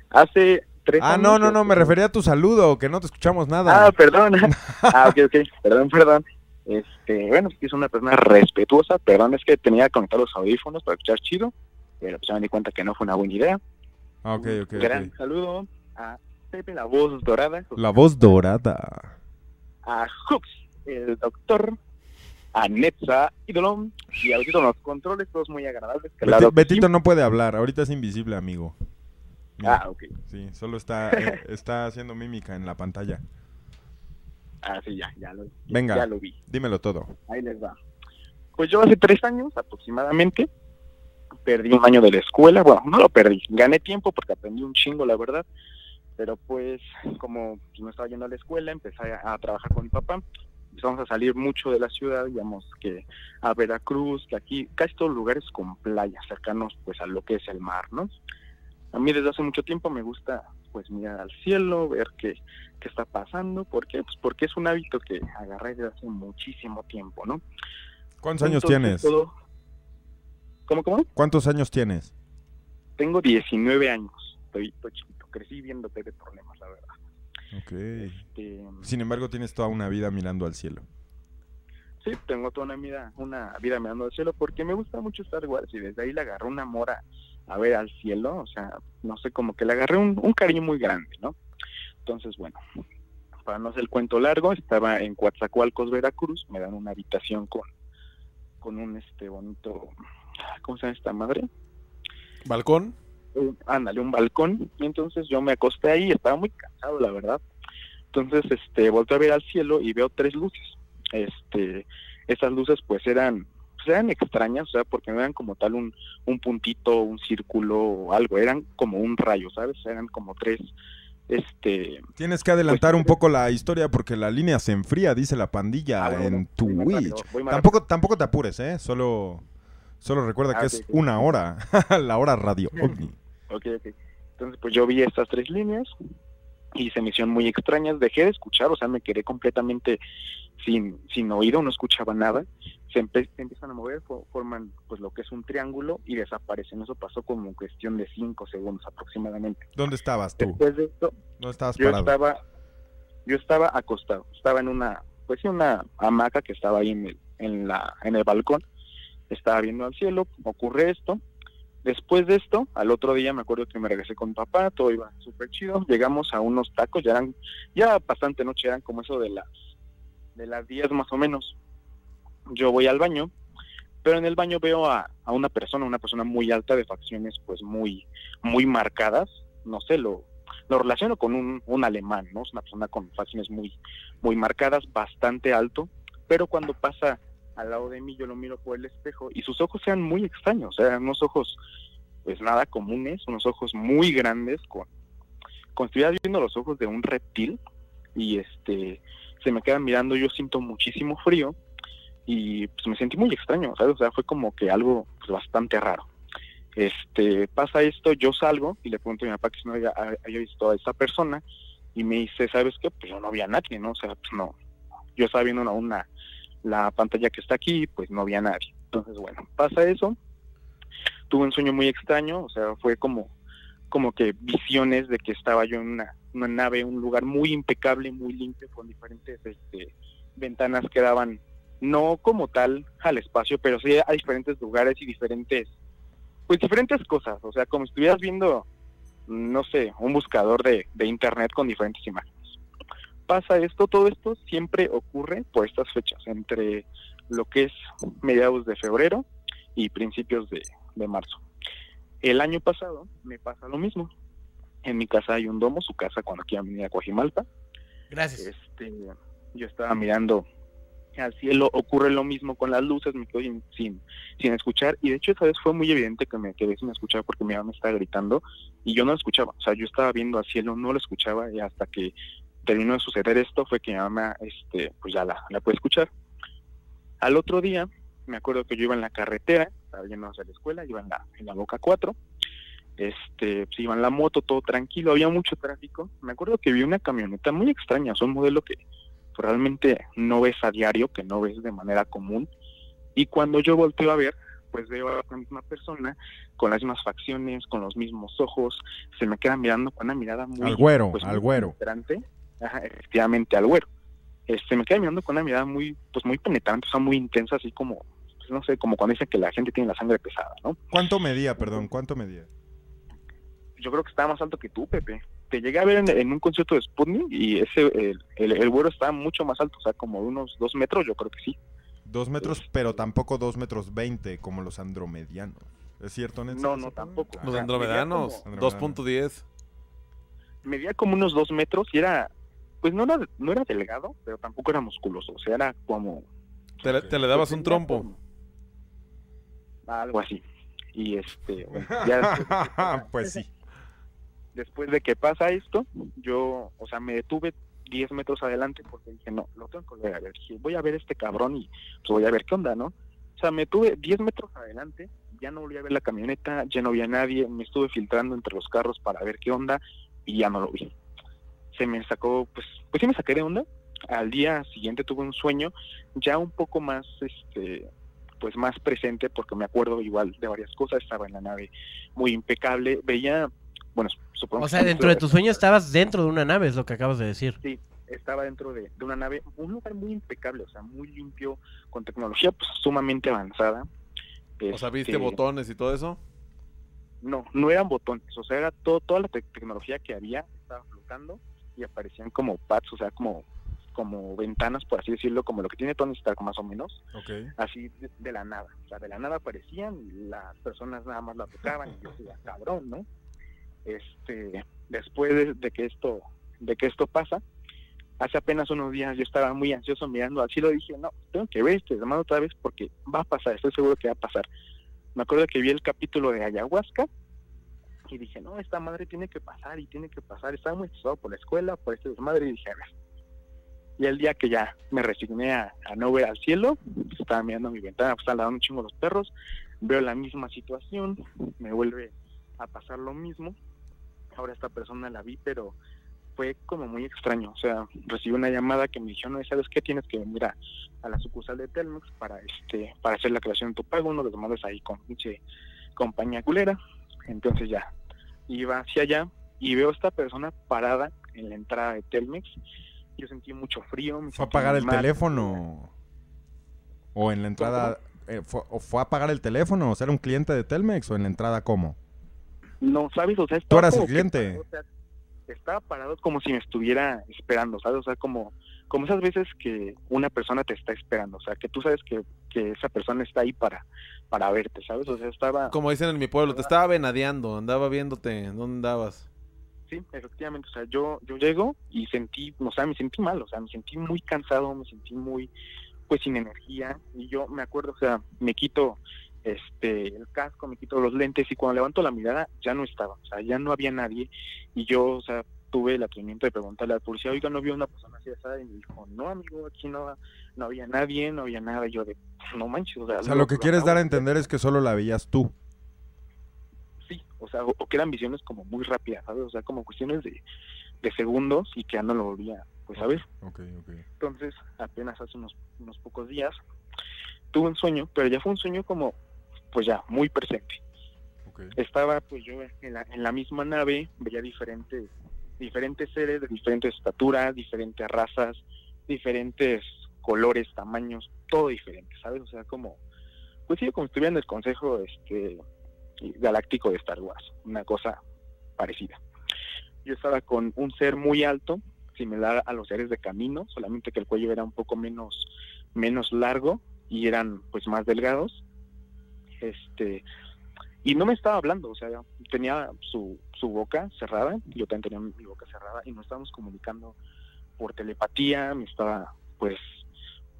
Hace tres Ah, no, no, no, me refería a tu saludo, que no te escuchamos nada. Ah, perdón. ah, ok, ok. Perdón, perdón. Este, bueno, es una persona respetuosa. Perdón, es que tenía conectados los audífonos para escuchar chido. Pero pues ya me di cuenta que no fue una buena idea. Ah, ok, ok, Gran saludo a Pepe, la voz dorada. La voz dorada. A Hooks, el doctor. A Netza, Idolón. Y a Betito en los controles, todos muy agradables. Claro que Betito no puede hablar, ahorita es invisible, amigo. Mira, Ah, ok. Sí, solo está, eh, está haciendo mímica en la pantalla. Ah, sí, ya, ya lo, Venga. ya lo vi. Dímelo todo. Ahí les va. Pues yo hace tres años aproximadamente perdí un año de la escuela. Bueno, no lo perdí, gané tiempo porque aprendí un chingo, la verdad. Pero pues, como no estaba yendo a la escuela, empecé a, a trabajar con mi papá. Empezamos a salir mucho de la ciudad, digamos que a Veracruz, que aquí, casi todos los lugares con playas cercanos pues a lo que es el mar, ¿no? A mí desde hace mucho tiempo me gusta pues mirar al cielo, ver qué, qué está pasando. ¿Por qué? Pues porque es un hábito que agarré desde hace muchísimo tiempo, ¿no? ¿Cuántos años tienes? todo- ¿Cómo, cómo? ¿Cuántos años tienes? Tengo 19 años. Estoy, estoy chiquito. Crecí viendo de problemas, la verdad. Ok. Este, Sin embargo, tienes toda una vida mirando al cielo. sí, tengo toda una vida, una vida mirando al cielo porque me gusta mucho Star Wars y desde ahí le agarré un amor a, a ver al cielo. O sea, no sé, como que le agarré un, un cariño muy grande, ¿no? Entonces, bueno, para no hacer el cuento largo, estaba en Coatzacoalcos, Veracruz. Me dan una habitación con, con un este bonito, ¿cómo se llama esta madre? ¿Balcón? un- ándale, un balcón, y entonces yo me acosté ahí, estaba muy cansado, la verdad. Entonces, este, volteé a ver al cielo y veo tres luces. Este, esas luces pues eran, eran extrañas, o sea, porque no eran como tal un, un puntito, un círculo o algo, eran como un rayo, ¿sabes? Eran como tres, este, Tienes que adelantar un poco la historia porque la línea se enfría, dice la pandilla Ah, en bueno, Twitch. Tampoco, tampoco te apures, ¿eh? Solo, solo recuerda Ah, que es una hora. la hora radio. ovni. Ok, ok. Entonces, pues yo vi estas tres líneas y se me hicieron muy extrañas. Dejé de escuchar, o sea, me quedé completamente sin, sin oído, no escuchaba nada. Se, empe- se empiezan a mover, fo- forman pues lo que es un triángulo y desaparecen. Eso pasó como en cuestión de cinco segundos aproximadamente. ¿Dónde estabas tú? Después de esto, ¿Dónde estabas yo parado? estaba, yo estaba acostado, estaba en una, pues una hamaca que estaba ahí en el, en la, en el balcón, estaba viendo al cielo, ocurre esto, después de esto, al otro día me acuerdo que me regresé con papá, todo iba súper chido, llegamos a unos tacos, ya eran, ya bastante noche, eran como eso de las, de las 10 más o menos, yo voy al baño, pero en el baño veo a, a una persona, una persona muy alta de facciones pues muy, muy marcadas, no sé, lo, lo relaciono con un, un alemán, ¿no? Es una persona con facciones muy, muy marcadas, bastante alto, pero cuando pasa al lado de mí yo lo miro por el espejo y sus ojos eran muy extraños, eran unos ojos pues nada comunes, unos ojos muy grandes con, con si estuvieras viendo los ojos de un reptil y este se me quedan mirando, yo siento muchísimo frío y pues me sentí muy extraño, ¿sabes? O sea, fue como que algo pues, bastante raro. Este, pasa esto, yo salgo y le pregunto a mi papá que si no había, visto a esa persona y me dice, ¿sabes qué? Pues yo no había nadie, ¿no? O sea, pues no, yo estaba viendo una, una la pantalla que está aquí, pues no había nadie. Entonces, bueno, pasa eso. Tuve un sueño muy extraño, o sea, fue como como que visiones de que estaba yo en una, una nave, un lugar muy impecable, muy limpio, con diferentes este, ventanas que daban, no como tal al espacio, pero sí a diferentes lugares y diferentes, pues diferentes cosas, o sea, como si estuvieras viendo, no sé, un buscador de, de internet con diferentes imágenes. Pasa esto, todo esto siempre ocurre por estas fechas, entre lo que es mediados de febrero y principios de, de marzo. El año pasado me pasa lo mismo. En mi casa hay un domo, su casa cuando aquí venir a Coajimalpa. Gracias. Este, yo estaba mirando al cielo, ocurre lo mismo con las luces, me quedo sin, sin, escuchar y de hecho esa vez fue muy evidente que me quedé sin escuchar porque mi mamá estaba gritando y yo no lo escuchaba, o sea, yo estaba viendo al cielo, no lo escuchaba y hasta que terminó de suceder esto fue que mi mamá, este, pues ya la, la pude escuchar. Al otro día, me acuerdo que yo iba en la carretera, estaba yendo hacia la escuela, iba en la, en la Boca 4, este, pues iba en la moto, todo tranquilo, había mucho tráfico. Me acuerdo que vi una camioneta muy extraña, es un modelo que realmente no ves a diario, que no ves de manera común. Y cuando yo volteo a ver, después veo a la misma persona con las mismas facciones, con los mismos ojos, se me queda mirando con una mirada muy... Al güero, pues, al güero. penetrante. Ajá, efectivamente, al güero. Este, me queda mirando con una mirada muy, pues muy penetrante, o sea, muy intensa, así como, pues, no sé, como cuando dicen que la gente tiene la sangre pesada, ¿no? ¿Cuánto medía, perdón? ¿Cuánto medía? Yo creo que estaba más alto que tú, Pepe. Te llegué a ver en, en un concierto de Sputnik y ese, el, el, el güero estaba mucho más alto, o sea, como unos dos metros, yo creo que sí. Dos metros, pero tampoco dos metros veinte como los andromedianos. ¿Es cierto, Nelson? No, no, tampoco. Los sea, andromedanos, medía 2.10. Medía como unos dos metros y era, pues no era, no era delgado, pero tampoco era musculoso, o sea, era como... Te, le- te le dabas un trompo. Algo así. Y este, ya pues sí. Después de que pasa esto, yo, o sea, me detuve 10 metros adelante porque dije, no, lo tengo que volver a ver. Dije, voy a ver a este cabrón y pues voy a ver qué onda, ¿no? O sea, me tuve 10 metros adelante, ya no volví a ver la camioneta, ya no había nadie, me estuve filtrando entre los carros para ver qué onda y ya no lo vi. Se me sacó, pues, pues sí me saqué de onda. Al día siguiente tuve un sueño ya un poco más, este, pues más presente porque me acuerdo igual de varias cosas, estaba en la nave muy impecable, veía, bueno, supongo O sea, dentro de tu sueño estabas dentro de una nave, es lo que acabas de decir. Sí, estaba dentro de, de una nave, un lugar muy impecable, o sea, muy limpio, con tecnología pues sumamente avanzada. O sea, ¿viste Este, botones y todo eso? No, no eran botones, o sea, era todo, toda la te- tecnología que había, estaba flotando y aparecían como pads, o sea, como como ventanas, por así decirlo, como lo que tiene Tony Stark más o menos, Ok. así de, de la nada, o sea, de la nada aparecían y las personas nada más la tocaban y yo decía, cabrón, ¿no? Este, después de, que esto, de que esto pasa, hace apenas unos días yo estaba muy ansioso mirando al cielo y dije, no, tengo que ver este hermano otra vez porque va a pasar, estoy seguro que va a pasar. Me acuerdo que vi el capítulo de ayahuasca y dije, no, esta madre tiene que pasar y tiene que pasar. Estaba muy estresado por la escuela, por este desmadre y dije, a ver. Y el día que ya me resigné a, no ver al cielo, estaba mirando a mi ventana, pues, estaban un chingo los perros, veo la misma situación, me vuelve a pasar lo mismo. Ahora esta persona la vi, pero fue como muy extraño. O sea, recibí una llamada que me dijeron, no, ¿sabes qué? Tienes que venir a, a la sucursal de Telmex para este para hacer la creación de tu pago. Uno de los mandas ahí con pinche compañía culera. Entonces ya iba hacia allá y veo a esta persona parada en la entrada de Telmex. Yo sentí mucho frío. me ¿Fue a sentí pagar muy el mal. teléfono? ¿O en la entrada? eh, fue, ¿O fue a pagar el teléfono? ¿O sea, era un cliente de Telmex? ¿O en la entrada cómo? No, ¿sabes? O sea, ¿Tú estaba eras el cliente? parado, o sea, estaba parado como si me estuviera esperando, ¿sabes? O sea, como, como esas veces que una persona te está esperando, o sea, que tú sabes que, que esa persona está ahí para, para verte, ¿sabes? O sea, estaba... Como dicen en mi pueblo, te estaba venadeando, andaba viéndote, ¿dónde andabas? Sí, efectivamente, o sea, yo, yo llego y sentí, o sea, me sentí mal, o sea, me sentí muy cansado, me sentí muy, pues, sin energía, y yo me acuerdo, o sea, me quito este el casco, me quito los lentes, y cuando levanto la mirada, ya no estaba, o sea, ya no había nadie, y yo, o sea, tuve el atrevimiento de preguntarle al policía, oiga, ¿no vio una persona así asada? Y me dijo, no, amigo, aquí no, no había nadie, no había nada, y yo de, no manches, o sea... O sea, lo que quieres dar a entender es que solo la veías tú. sí, o sea, o, o que eran visiones como muy rápidas, ¿sabes? O sea, como cuestiones de, de segundos y que ya no lo volvía, pues, ¿sabes? Ok, ok. Entonces, apenas hace unos, unos pocos días, tuve un sueño, pero ya fue un sueño como, pues ya, muy presente. Estaba, pues yo en la, en la misma nave, veía diferentes, diferentes seres de diferentes estaturas, diferentes razas, diferentes colores, tamaños, todo diferente, ¿sabes? O sea, como, pues sí, como estuviera en el consejo este galáctico de Star Wars, una cosa parecida. Yo estaba con un ser muy alto, similar a los seres de camino, solamente que el cuello era un poco menos, menos largo y eran pues más delgados. Este, y no me estaba hablando, o sea, tenía su, su boca cerrada, yo también tenía mi boca cerrada y nos estábamos comunicando por telepatía, me estaba pues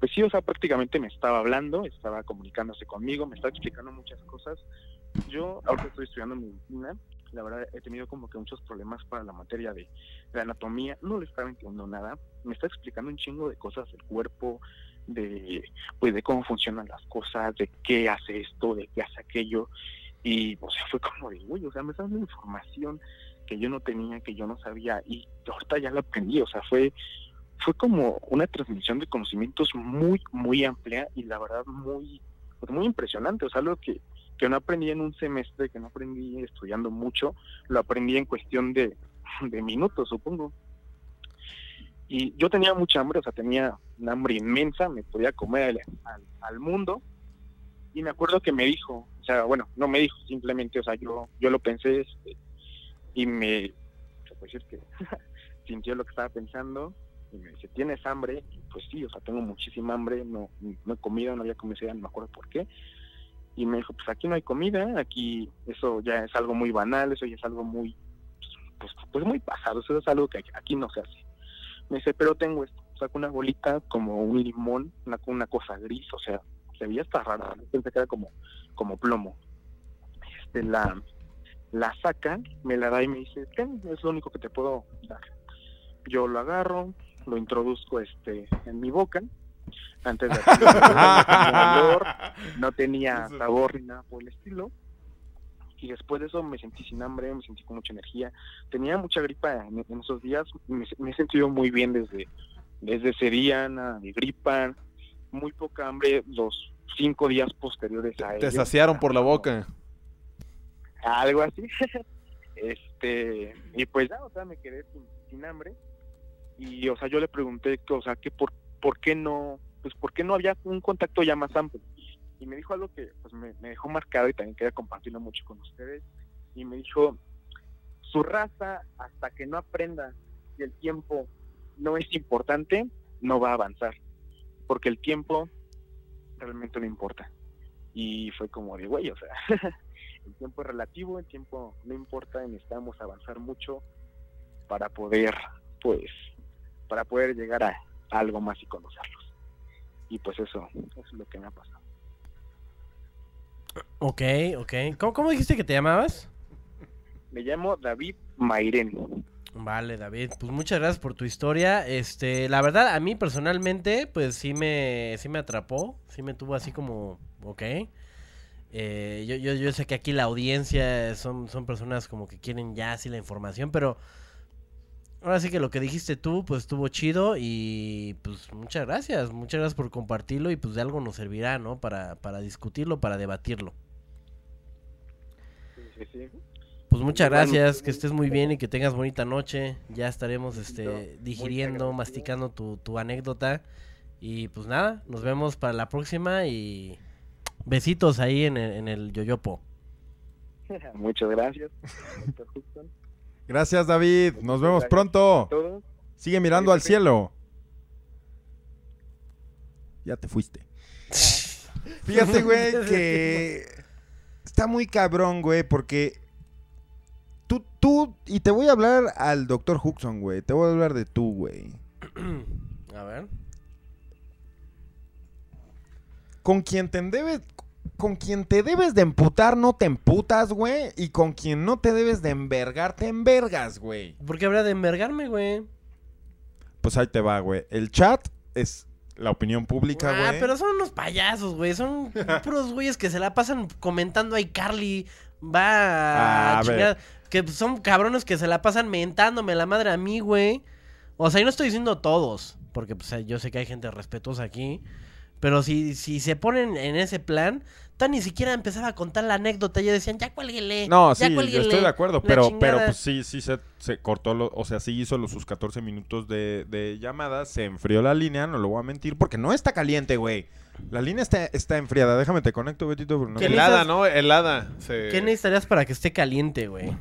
pues sí, o sea, prácticamente me estaba hablando, estaba comunicándose conmigo, me estaba explicando muchas cosas. Yo ahorita estoy estudiando medicina, la verdad he tenido como que muchos problemas para la materia de, de anatomía, no le estaba entendiendo nada, me está explicando un chingo de cosas del cuerpo, de pues de cómo funcionan las cosas, de qué hace esto, de qué hace aquello, y o sea, fue como de, uy, o sea, me está dando información que yo no tenía, que yo no sabía, y ahorita ya la aprendí, o sea, fue fue como una transmisión de conocimientos muy, muy amplia y la verdad muy, pues muy impresionante, o sea, algo que, que no aprendí en un semestre, que no aprendí estudiando mucho, lo aprendí en cuestión de, de minutos, supongo. Y yo tenía mucha hambre, o sea, tenía una hambre inmensa, me podía comer al, al- al mundo. Y me acuerdo que me dijo, o sea, bueno, no me dijo, simplemente, o sea, yo, yo lo pensé este, y me, puede decir que sintió lo que estaba pensando y me dice, ¿tienes hambre? Y pues sí, o sea, tengo muchísima hambre, no, no he comido, no había comido no me acuerdo por qué. Y me dijo, pues aquí no hay comida, aquí eso ya es algo muy banal, eso ya es algo muy, pues, pues muy pasado, eso es algo que aquí no se hace. Me dice, pero tengo esto, saco una bolita como un limón, una, una cosa gris, o sea, se veía hasta rara, pensé que era como, como plomo. Este, la, la saca, me la da y me dice, ten, es lo único que te puedo dar. Yo lo agarro, lo introduzco este en mi boca, antes de hacerlo, no tenía olor, no tenía sabor ni nada por el estilo. Y después de eso me sentí sin hambre, me sentí con mucha energía. Tenía mucha gripa en, en esos días, me, me he sentido muy bien desde, desde ese día, nada de gripa, muy poca hambre los cinco días posteriores a Te ello. saciaron por la boca. algo así. este, y pues ya, o sea, me quedé sin, sin hambre. Y, o sea, yo le pregunté, que, o sea, que por, por qué no, pues, por qué no había un contacto ya más amplio. Y me dijo algo que, pues, me, me dejó marcado y también quería compartirlo mucho con ustedes. Y me dijo, su raza, hasta que no aprenda que el tiempo no es importante, no va a avanzar. Porque el tiempo realmente no importa. Y fue como de, güey, o sea, el tiempo es relativo, el tiempo no importa, necesitamos avanzar mucho para poder, pues, para poder llegar a, a algo más y conocerlos. Y pues eso, eso es lo que me ha pasado. Ok, ok. ¿Cómo, cómo dijiste que te llamabas? Me llamo David Mairén. Vale, David, pues muchas gracias por tu historia. Este, la verdad, a mí personalmente, pues sí me, sí me atrapó, sí me tuvo así como, ok. Eh, yo, yo, sé que aquí la audiencia son, son personas como que quieren ya así la información, pero ahora sí que lo que dijiste tú, pues estuvo chido y pues muchas gracias, muchas gracias por compartirlo y pues de algo nos servirá, ¿no? Para, para discutirlo, para debatirlo. Sí, sí, sí. Pues muchas gracias, que estés muy bien y que tengas bonita noche. Ya estaremos este, digiriendo, masticando tu, tu anécdota. Y pues nada, nos vemos para la próxima y besitos ahí en el, en el yoyopo. Muchas gracias. Gracias, David. Nos vemos pronto. Sigue mirando al cielo. Ya te fuiste. Fíjate, güey, que está muy cabrón, güey, porque tú, tú, y te voy a hablar al doctor Huxon, güey. Te voy a hablar de tú, güey. A ver. Con quien te debes, con quien te debes de emputar, no te emputas, güey. Y con quien no te debes de envergar, te envergas, güey. ¿Por qué habría de envergarme, güey? Pues ahí te va, güey. El chat es la opinión pública, güey. Ah, pero son unos payasos, güey. Son puros güeyes que se la pasan comentando ahí Carly. Va Ah, a a ver. Que son cabrones que se la pasan mentándome la madre a mí, güey. O sea, y no estoy diciendo todos. Porque pues, yo sé que hay gente respetuosa aquí. Pero si, si se ponen en ese plan, tan ni siquiera empezaba a contar la anécdota. Ya decían, ya cuélguele. No, ya sí, yo cuélguele, estoy de acuerdo, pero, chingada". pero pues sí, sí se, se cortó, lo- o sea, sí hizo los, sus 14 minutos de, de llamada, se enfrió la línea, no lo voy a mentir, porque no está caliente, güey. La línea está, está enfriada, déjame te conecto, Betito. porque no ¿Qué me- Helada? ¿no? Helada. Se- ¿Qué necesitarías para que esté caliente, güey?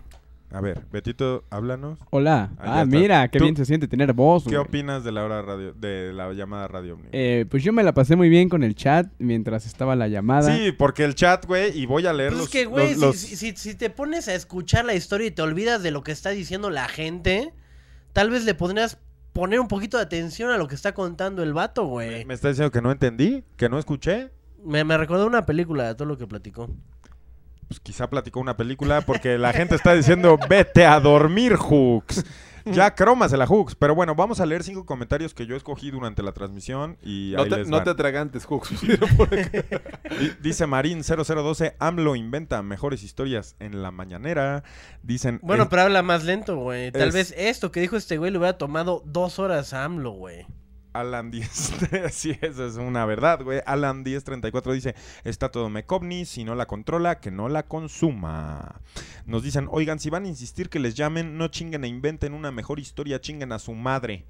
A ver, Betito, háblanos. Hola. Ah, Ah, mira, qué bien se siente tener voz, ¿Qué güey. opinas de la hora radio, de la llamada radio? Eh, pues yo me la pasé muy bien con el chat mientras estaba la llamada. Sí, porque el chat, güey, y voy a leer Pues los... es que, güey, los- si- los- si, si- si te pones a escuchar la historia y te olvidas de lo que está diciendo la gente, tal vez le podrías poner un poquito de atención a lo que está contando el vato, güey. ¿Me está diciendo que no entendí? ¿Que no escuché? Me, me recordó una película de todo lo que platicó. Pues quizá platicó una película porque la gente está diciendo vete a dormir, Hooks. Ya cromas la Hooks. Pero bueno, vamos a leer cinco comentarios que yo escogí durante la transmisión y No ahí te, les no van. te atragantes, Hooks. Di- Dice Marín 0012, AMLO inventa mejores historias en la mañanera. Dicen... Bueno, pero habla más lento, güey. Tal es- vez esto que dijo este güey le hubiera tomado dos horas a AMLO, güey. Alan 10, sí, eso es una verdad, güey. Alan 1034 dice, está todo Mecovni, si no la controla, que no la consuma. Nos dicen, oigan, si van a insistir que les llamen, no chinguen e inventen una mejor historia, chinguen a su madre.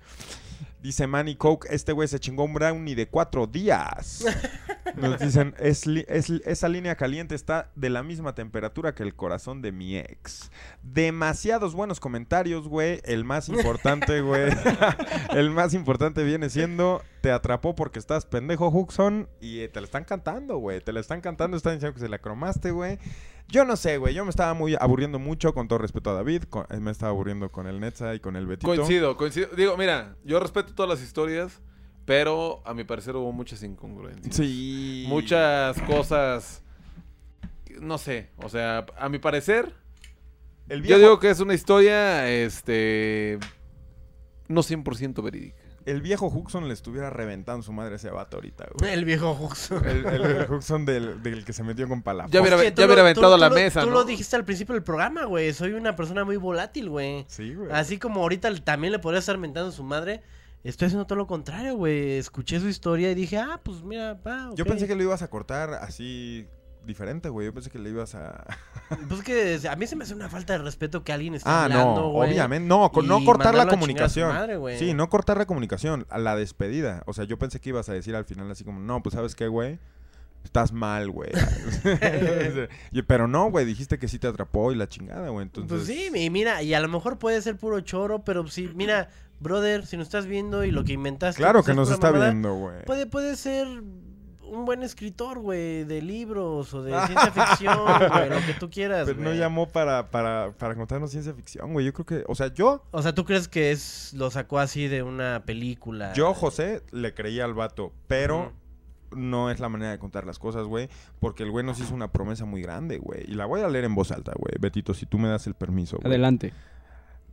Dice Manny Coke, este güey se chingó un brownie de cuatro días. Nos dicen, "Es es esa línea caliente está de la misma temperatura que el corazón de mi ex. Demasiados buenos comentarios, güey. El más importante, güey. el más importante viene siendo, te atrapó porque estás pendejo, Huxon. Y eh, te la están cantando, güey. Te la están cantando, están diciendo que se la cromaste, güey. Yo no sé, güey. Yo me estaba muy aburriendo mucho, con todo respeto a David. con- eh, me estaba aburriendo con el Netza y con el Betito. Coincido, coincido. Digo, mira, yo respeto todas las historias, pero a mi parecer hubo muchas incongruencias. Sí. Muchas cosas. No sé, o sea, a mi parecer, El yo digo que es una historia, este. No 100% verídica. El viejo Huxon le estuviera reventando su madre a ese vato ahorita, güey. El viejo Hux. El, el, el Huxon del, del que se metió con palabras. Ya hubiera, ya hubiera lo- aventado tú- la tú lo- mesa, Tú lo dijiste al principio del programa, güey. Soy una persona muy volátil, güey. Sí, güey. Así como ahorita también le podría estar mentando a su madre. Estoy haciendo todo lo contrario, güey. Escuché su historia y dije, ah, pues mira, va, Yo pensé que lo ibas a cortar así diferente, güey. Yo pensé que le ibas a... Pues que a mí se me hace una falta de respeto que alguien esté Ah, hablando, no, güey. obviamente. No, no cortar la comunicación. madre, sí, no cortar la comunicación, a la despedida. O sea, yo pensé que ibas a decir al final así como, no, pues sabes qué, güey. Estás mal, güey. Pero no, güey, dijiste que sí te atrapó y la chingada, güey. Entonces... Pues sí, y mira, y a lo mejor puede ser puro choro, pero sí, mira, brother, si nos estás viendo y lo que inventaste. Claro pues, que nos está mamada, viendo, güey. Puede, puede ser un buen escritor, güey, de libros o de ciencia ficción, güey, lo que tú quieras, Pero no güey. llamó para, para, para contarnos ciencia ficción, güey. Yo creo que, o sea, yo, O sea, ¿tú crees que es lo sacó así de una película? yo, José, le creía al vato, pero no es la manera de contar las cosas, güey. Porque el güey nos hizo una promesa muy grande, güey. Y la voy a leer en voz alta, güey. Betito, si tú me das el permiso, güey. Adelante.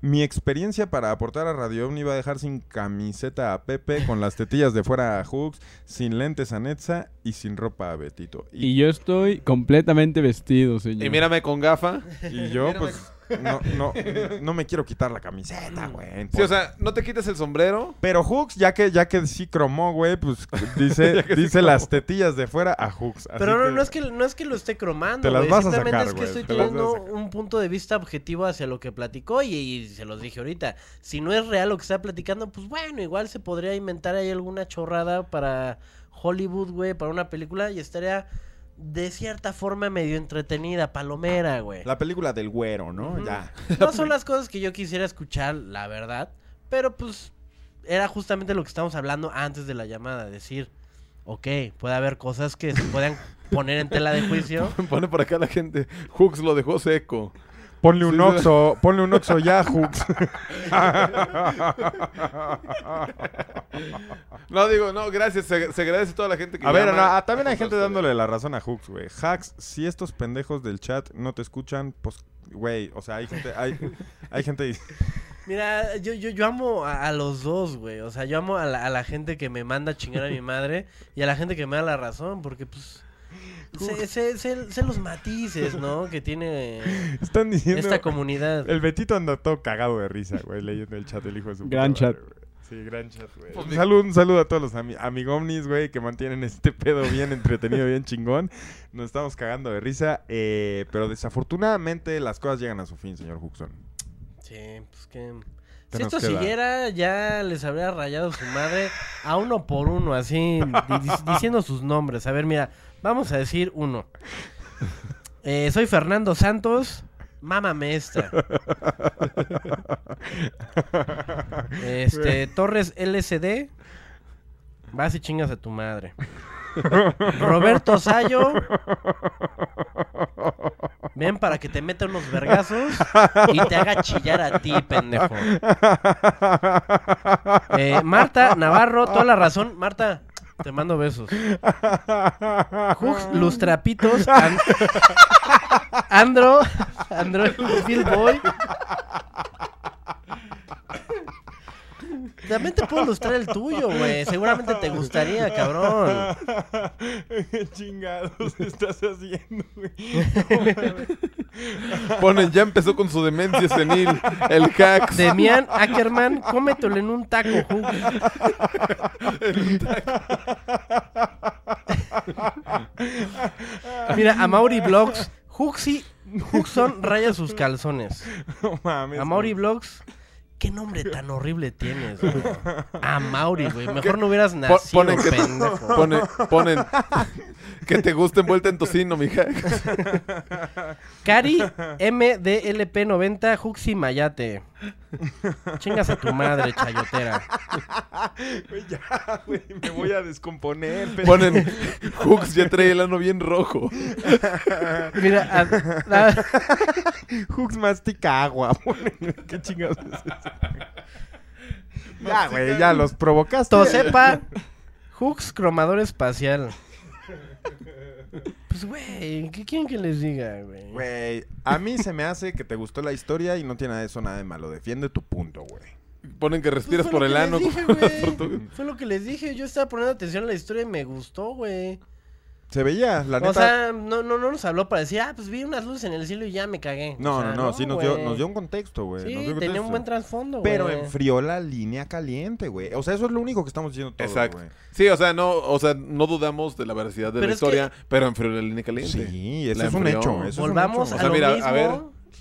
Mi experiencia para aportar a Radio Omni va a dejar sin camiseta a Pepe, con las tetillas de fuera a Hooks, sin lentes a Netza y sin ropa a Betito. Y yo estoy completamente vestido, señor. Y mírame con gafa. y yo, pues, no, no, no me quiero quitar la camiseta, güey. Sí, o sea, no te quites el sombrero. Pero Hooks, ya que, ya que sí cromó, güey, pues dice, dice las tetillas de fuera a Hooks. así Pero no, que- no es que no es que lo esté cromando, Te las güey, vas a sacar, es que estoy te las vas a teniendo un punto de vista objetivo hacia lo que platicó y, y se los dije ahorita. Si no es real lo que está platicando, pues bueno, igual se podría inventar ahí alguna chorrada para Hollywood, güey, para una película y estaría de cierta forma medio entretenida, palomera, güey. La película del güero, ¿no? Ya. No son las cosas que yo quisiera escuchar, la verdad, pero pues era justamente lo que estábamos hablando antes de la llamada, decir, ok, puede haber cosas que se puedan poner en tela de juicio. Pone por acá la gente. Hooks lo dejó seco. Ponle un oxo, ponle un oxo ya, Hooks. No, digo, no, gracias. Se, se agradece a toda la gente que A ver, llama no, ah, también hay gente dándole la razón a Hooks, güey. Hacks, si estos pendejos del chat no te escuchan, pues, güey, o sea, hay gente, hay, hay gente... Mira, yo, yo, yo amo a, a los dos, güey. O sea, yo amo a la, a la gente que me manda a chingar a mi madre y a la gente que me da la razón, porque pues... Sé, sé- sé- sé los matices, ¿no? Que tiene Están diciendo... esta comunidad. El Betito anda todo cagado de risa, güey, leyendo el chat, el hijo de su Gran puta chat. güey. Sí, gran chat, güey. Pues saludo, un saludo a todos los ami amigomnis, güey, que mantienen este pedo bien entretenido, bien chingón. Nos estamos cagando de risa, eh, pero desafortunadamente las cosas llegan a su fin, señor Huxon. Sí, pues que... ¿Qué Si esto queda? siguiera, ya les habría rayado su madre a uno por uno, así, di- di- diciendo sus nombres. A ver, mira, vamos a decir uno. Eh, soy Fernando Santos, mámame esta. Este, Torres LSD, vas y chingas a tu madre. Roberto Sayo, ven para que te meta unos vergazos y te haga chillar a ti, pendejo. Eh, Marta Navarro, toda la razón. Marta, te mando besos. Hux, los trapitos. An- Andro, Andro, Bill Boy. También te puedo ilustrar el tuyo, güey. Seguramente te gustaría, cabrón. ¿Qué chingados estás haciendo, güey? Ponen, ya empezó con su demencia senil. El hacks. Demian Ackerman, cómetelo en un taco, Hux. Mira, a Mauri Vlogs, Huxi, Huxon raya sus calzones. No mames. A Mauri Vlogs, ¿qué nombre tan horrible tienes, güey? A Mauri, güey. Mejor no hubieras nacido, ponen que pendejo. ponen, ponen que te gusta envuelta en tocino, mi hacks. Cari MDLP90 Huxi Mayate. Chingas a tu madre, chayotera. Güey, ya, güey, me voy a descomponer. Ponen, Hooks ya trae el ano bien rojo. Mira, a- a- Hooks mastica agua. ¿Qué chingados es eso? Ya, güey, ya los provocaste. Tosepa Hux cromador espacial. Pues, güey, ¿qué quieren que les diga, güey? Güey, a mí se me hace que te gustó la historia y no tiene nada de eso nada de malo. Defiende tu punto, güey. Ponen que Pues respiras fue por el ano. dije. Fue lo que les dije. Yo estaba poniendo atención a la historia y me gustó, güey. Se veía, la neta. O sea, no, no, no nos habló para decir, ah, pues vi unas luces en el cielo y ya me cagué. no, O sea, no, no, sí nos dio, nos dio un contexto, güey. Sí, nos dio tenía un buen trasfondo, güey. Pero enfrió la línea caliente, güey. O sea, eso es lo único que estamos diciendo todos, Exacto. Sí, o sea, no, o sea, no dudamos de la veracidad de Pero la que- historia, pero enfrió la línea caliente. Sí, eso La es un hecho. Eso es un Volvamos hecho. a O sea, lo mira, mismo. a ver.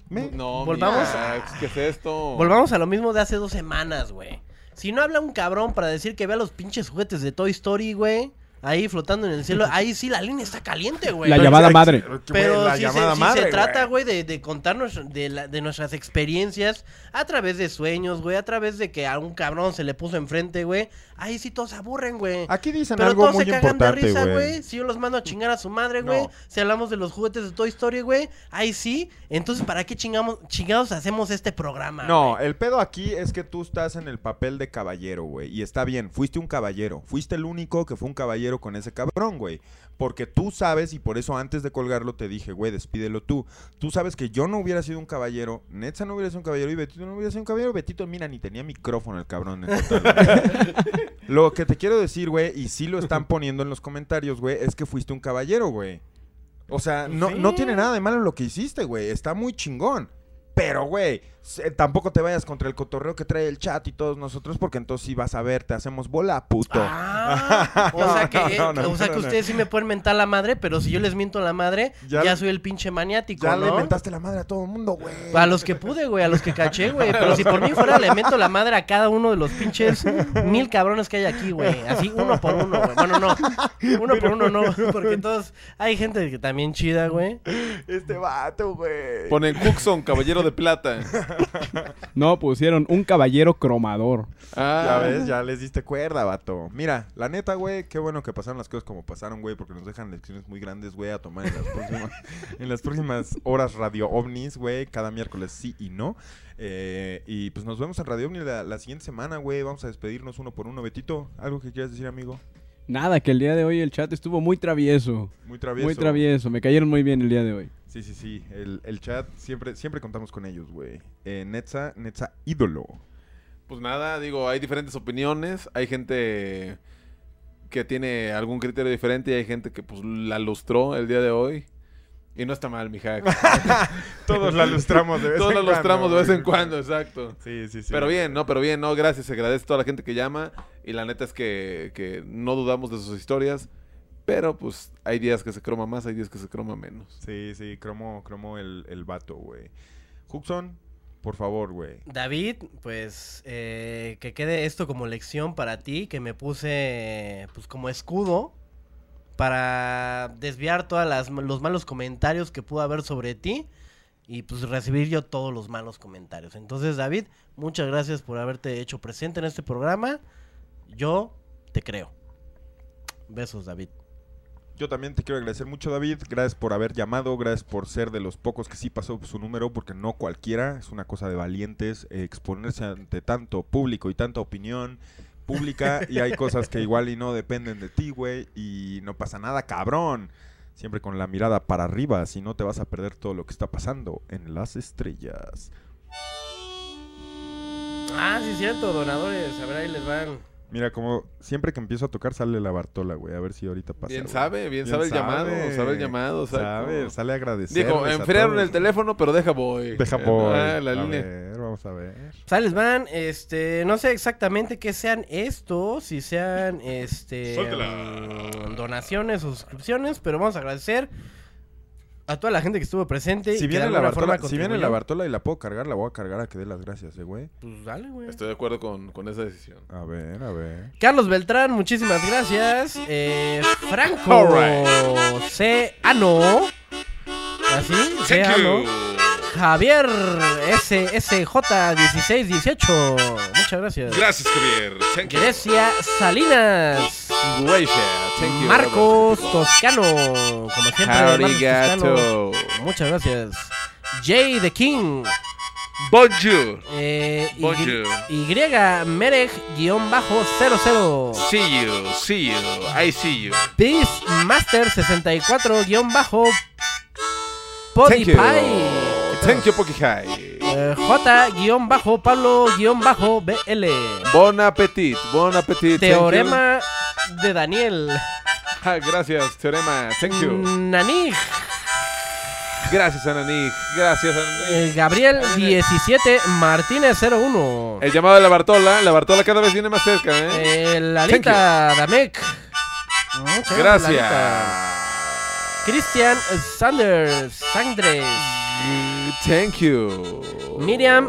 Me- No, Volvamos mira, ¿qué es esto? Volvamos a lo mismo de hace dos semanas, güey. Si no habla un cabrón para decir que vea los pinches juguetes de Toy Story, güey. Ahí flotando en el cielo. Ahí sí la línea está caliente, güey. La llamada madre. Pero la si, llamada se, si madre, se trata, güey. güey, de, de contarnos de, la- de nuestras experiencias a través de sueños, güey, a través de que a un cabrón se le puso enfrente, güey. Ahí sí todos se aburren, güey. Aquí dicen Pero algo todos muy se cagan de importante, risa, güey. Si yo los mando a chingar a su madre, güey. No. Si hablamos de los juguetes de Toy Story, güey. Ahí sí. Entonces, ¿para qué chingamos, chingados hacemos este programa? No, el pedo aquí es que tú estás en el papel de caballero, güey. Y está bien, fuiste un caballero. Fuiste el único que fue un caballero con ese cabrón, güey. Porque tú sabes, y por eso antes de colgarlo te dije, güey, despídelo tú. Tú sabes que yo no hubiera sido un caballero, Netza no hubiera sido un caballero y Betito no hubiera sido un caballero. Betito, mira, ni tenía micrófono el cabrón. en total, güey. lo que te quiero decir, güey, y sí lo están poniendo en los comentarios, güey, es que fuiste un caballero, güey. O sea, no, no tiene nada de malo lo que hiciste, güey. Está muy chingón. Pero, güey, tampoco te vayas contra el cotorreo que trae el chat y todos nosotros, porque entonces sí vas a ver, te hacemos bola, puto. Ah, o sea que, No, no, o sea que ustedes sí me pueden mentar la madre, pero si yo les miento la madre, Ya soy el pinche maniático, ya ¿no? le mentaste la madre a todo el mundo, güey. A los que pude, güey, a los que caché, güey. Pero si por mí fuera, le meto la madre a cada uno de los pinches mil cabrones que hay aquí, güey. Así, uno por uno, güey. Bueno, no. Uno por uno no, porque todos... Hay gente que también chida, güey. Este vato, güey. Ponen Cookson, caballero de plata. No, pusieron un caballero cromador. Ya Ah, ves, ya les diste cuerda, vato. Mira, la neta, güey, qué bueno que pasaron las cosas como pasaron, güey, porque nos dejan lecciones muy grandes, güey, a tomar en las próximas, en las próximas horas Radio OVNIs, güey, cada miércoles sí y no. Eh, y pues nos vemos en Radio OVNI la, la siguiente semana, güey. Vamos a despedirnos uno por uno. Betito, ¿algo que quieras decir, amigo? Nada, que el día de hoy el chat estuvo muy travieso. Muy travieso. Muy travieso. Me cayeron muy bien el día de hoy. Sí, sí, sí. El, el chat, siempre, siempre contamos con ellos, güey. Eh, Netza, Netza ídolo. pues nada, digo, hay diferentes opiniones. Hay gente que tiene algún criterio diferente y hay gente que pues la lustró el día de hoy. Y no está mal, mi hack. Todos la lustramos de vez Todos en la cuando. lustramos de vez en cuando, exacto. Sí, sí, sí. Pero bien, no, pero bien, no, gracias, se agradece a toda la gente que llama y la neta es que, que no dudamos de sus historias, pero pues hay días que se croma más, hay días que se croma menos. Sí, sí, cromo, cromo el, el vato, güey. Huxon, por favor, güey. David, pues eh, que quede esto como lección para ti, que me puse pues como escudo para desviar todos los malos comentarios que pudo haber sobre ti y pues recibir yo todos los malos comentarios. Entonces David, muchas gracias por haberte hecho presente en este programa. Yo te creo. Besos David. Yo también te quiero agradecer mucho, David. Gracias por haber llamado, gracias por ser de los pocos que sí pasó su número, porque no cualquiera, es una cosa de valientes eh, exponerse ante tanto público y tanta opinión pública y hay cosas que igual y no dependen de ti, güey, y no pasa nada, cabrón. Siempre con la mirada para arriba, si no te vas a perder todo lo que está pasando en las estrellas. Ah, sí es cierto, donadores. A ver, ahí les van. Mira, como siempre que empiezo a tocar sale la Bartola, güey. A ver si ahorita pasa. Bien güey. sabe, bien, sabe el llamado, sabe el llamado. Sabe, Sabe, cómo- sale a agradecer. Dijo, enfriaron el teléfono, pero deja voy. Deja voy. Ah, la a línea. ver, vamos a ver. Sales van, este, no sé exactamente qué sean estos, si sean, este, mm, donaciones o suscripciones, pero vamos a agradecer a toda la gente que estuvo presente. Si viene, la Bartola, si viene la. Bartola y la puedo cargar, la voy a cargar a que dé las gracias, eh, güey. Pues dale, güey. Estoy de acuerdo con, con esa decisión. A ver, a ver. Carlos Beltrán, muchísimas gracias. Eh, Franco Alright. C. Ano. ¿Así? C. Javier SSJ1618. Muchas gracias. Gracias, Javier. Thank you. Grecia Salinas. Gracias. Thank you. Marcos Toscano. Como siempre, Arigato. Toscano. Muchas gracias. Jay the King. Bonjour. Eh, y, Bonjour. y Mereg-00. See you, see you, I see you. Beastmaster 64 guion bajo Thank you. Poki High. Eh, J guion bajo Pablo guion bajo BL. Bon appetit, bon appetit. Teorema de Daniel. Ah, gracias, Teorema. Thank you. Nanig. Gracias, Ananí. Gracias, Ananí. eh, Gabriel 17 Martínez 01. El llamado de la Bartola. La Bartola cada vez viene más cerca, ¿eh? Eh, Lalita Damek. Muchas Lalita. Gracias. Cristian Sanders Sandres. Thank you. Miriam.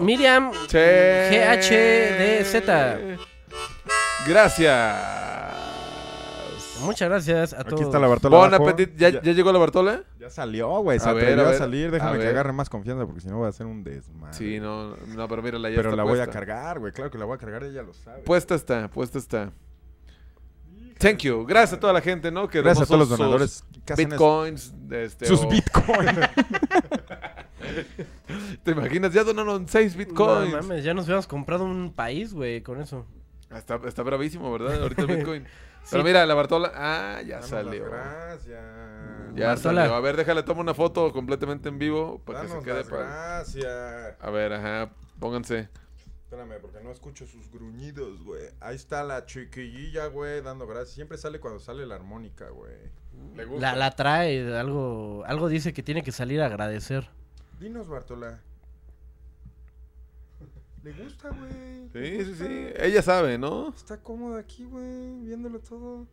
Miriam GHDZ. Gracias. Muchas gracias a todos. Aquí está la Bartola. Bon abajo. appetit. ¿Ya, ya llegó la Bartola? Ya salió, güey. Se A ver, atrevió a a, ver, salir. a Déjame que ver. agarre más confianza porque si no voy a hacer un desmadre. Sí, no, no, pero mírala, ya Pero está la voy a cargar, güey. Claro que la voy a cargar, ella lo sabe. Puesta está, puesta está. Thank you. Gracias a toda la gente, ¿no? Que Gracias a todos los donadores Bitcoins. Este, sus o- bitcoins. ¿Te imaginas? Ya donaron 6 bitcoins. No mames, ya nos hubiéramos comprado un país, güey, con eso. Está, está bravísimo, ¿verdad? Ahorita el bitcoin. Pero mira, la Bartola. Ah, ya Danos salió. Gracias. Ya Bartola. salió. A ver, déjale, toma una foto completamente en vivo para que se quede las para. gracias. A ver, ajá. Pónganse. Espérame, porque no escucho sus gruñidos, güey. Ahí está la chiquillilla, güey, dando gracias. Siempre sale cuando sale la armónica, güey. Le gusta. La, la trae, algo, algo dice que tiene que salir a agradecer. Dinos, Bartola. Le gusta, güey. Sí, sí, gusta. sí. Ella sabe, ¿no? Está cómoda aquí, güey, viéndolo todo.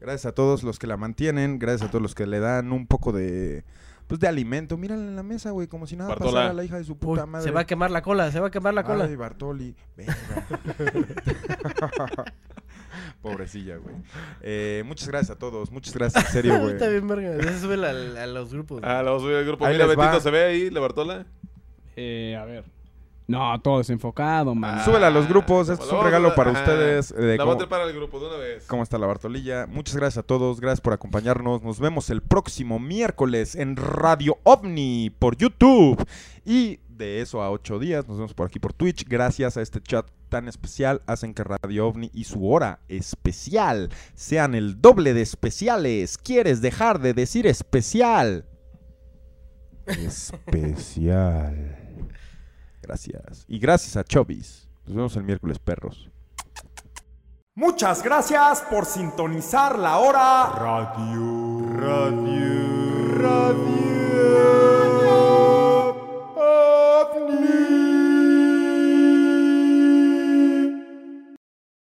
Gracias a todos los que la mantienen, gracias a todos los que le dan un poco de pues de alimento. Mírala en la mesa, güey, como si nada Bartola. pasara la hija de su Uy, puta madre. se va a quemar la cola, se va a quemar la cola. Ay, Bartoli. Verga. Pobrecilla, güey. Eh, muchas gracias a todos, muchas gracias, en serio, güey. Está bien, verga. Sube a, a los grupos. Ah, la voy a subir al grupo. Ahí Mira, les Betito, va. ¿se ve ahí la Bartola? Eh, a ver. No, todo desenfocado, man. Ah, Súbela a los grupos, esto es un regalo para ajá. ustedes. eh, de La cómo- voy a trepar al grupo de una vez. ¿Cómo está la Bartolilla? Muchas gracias a todos, gracias por acompañarnos. Nos vemos el próximo miércoles en Radio OVNI por YouTube. Y de eso a ocho días, nos vemos por aquí por Twitch. Gracias a este chat tan especial, hacen que Radio OVNI y su hora especial sean el doble de especiales. ¿Quieres dejar de decir especial? Especial. Gracias. Y gracias a Chobis. Nos vemos el miércoles, perros. Muchas gracias por sintonizar la hora Radio. Radio.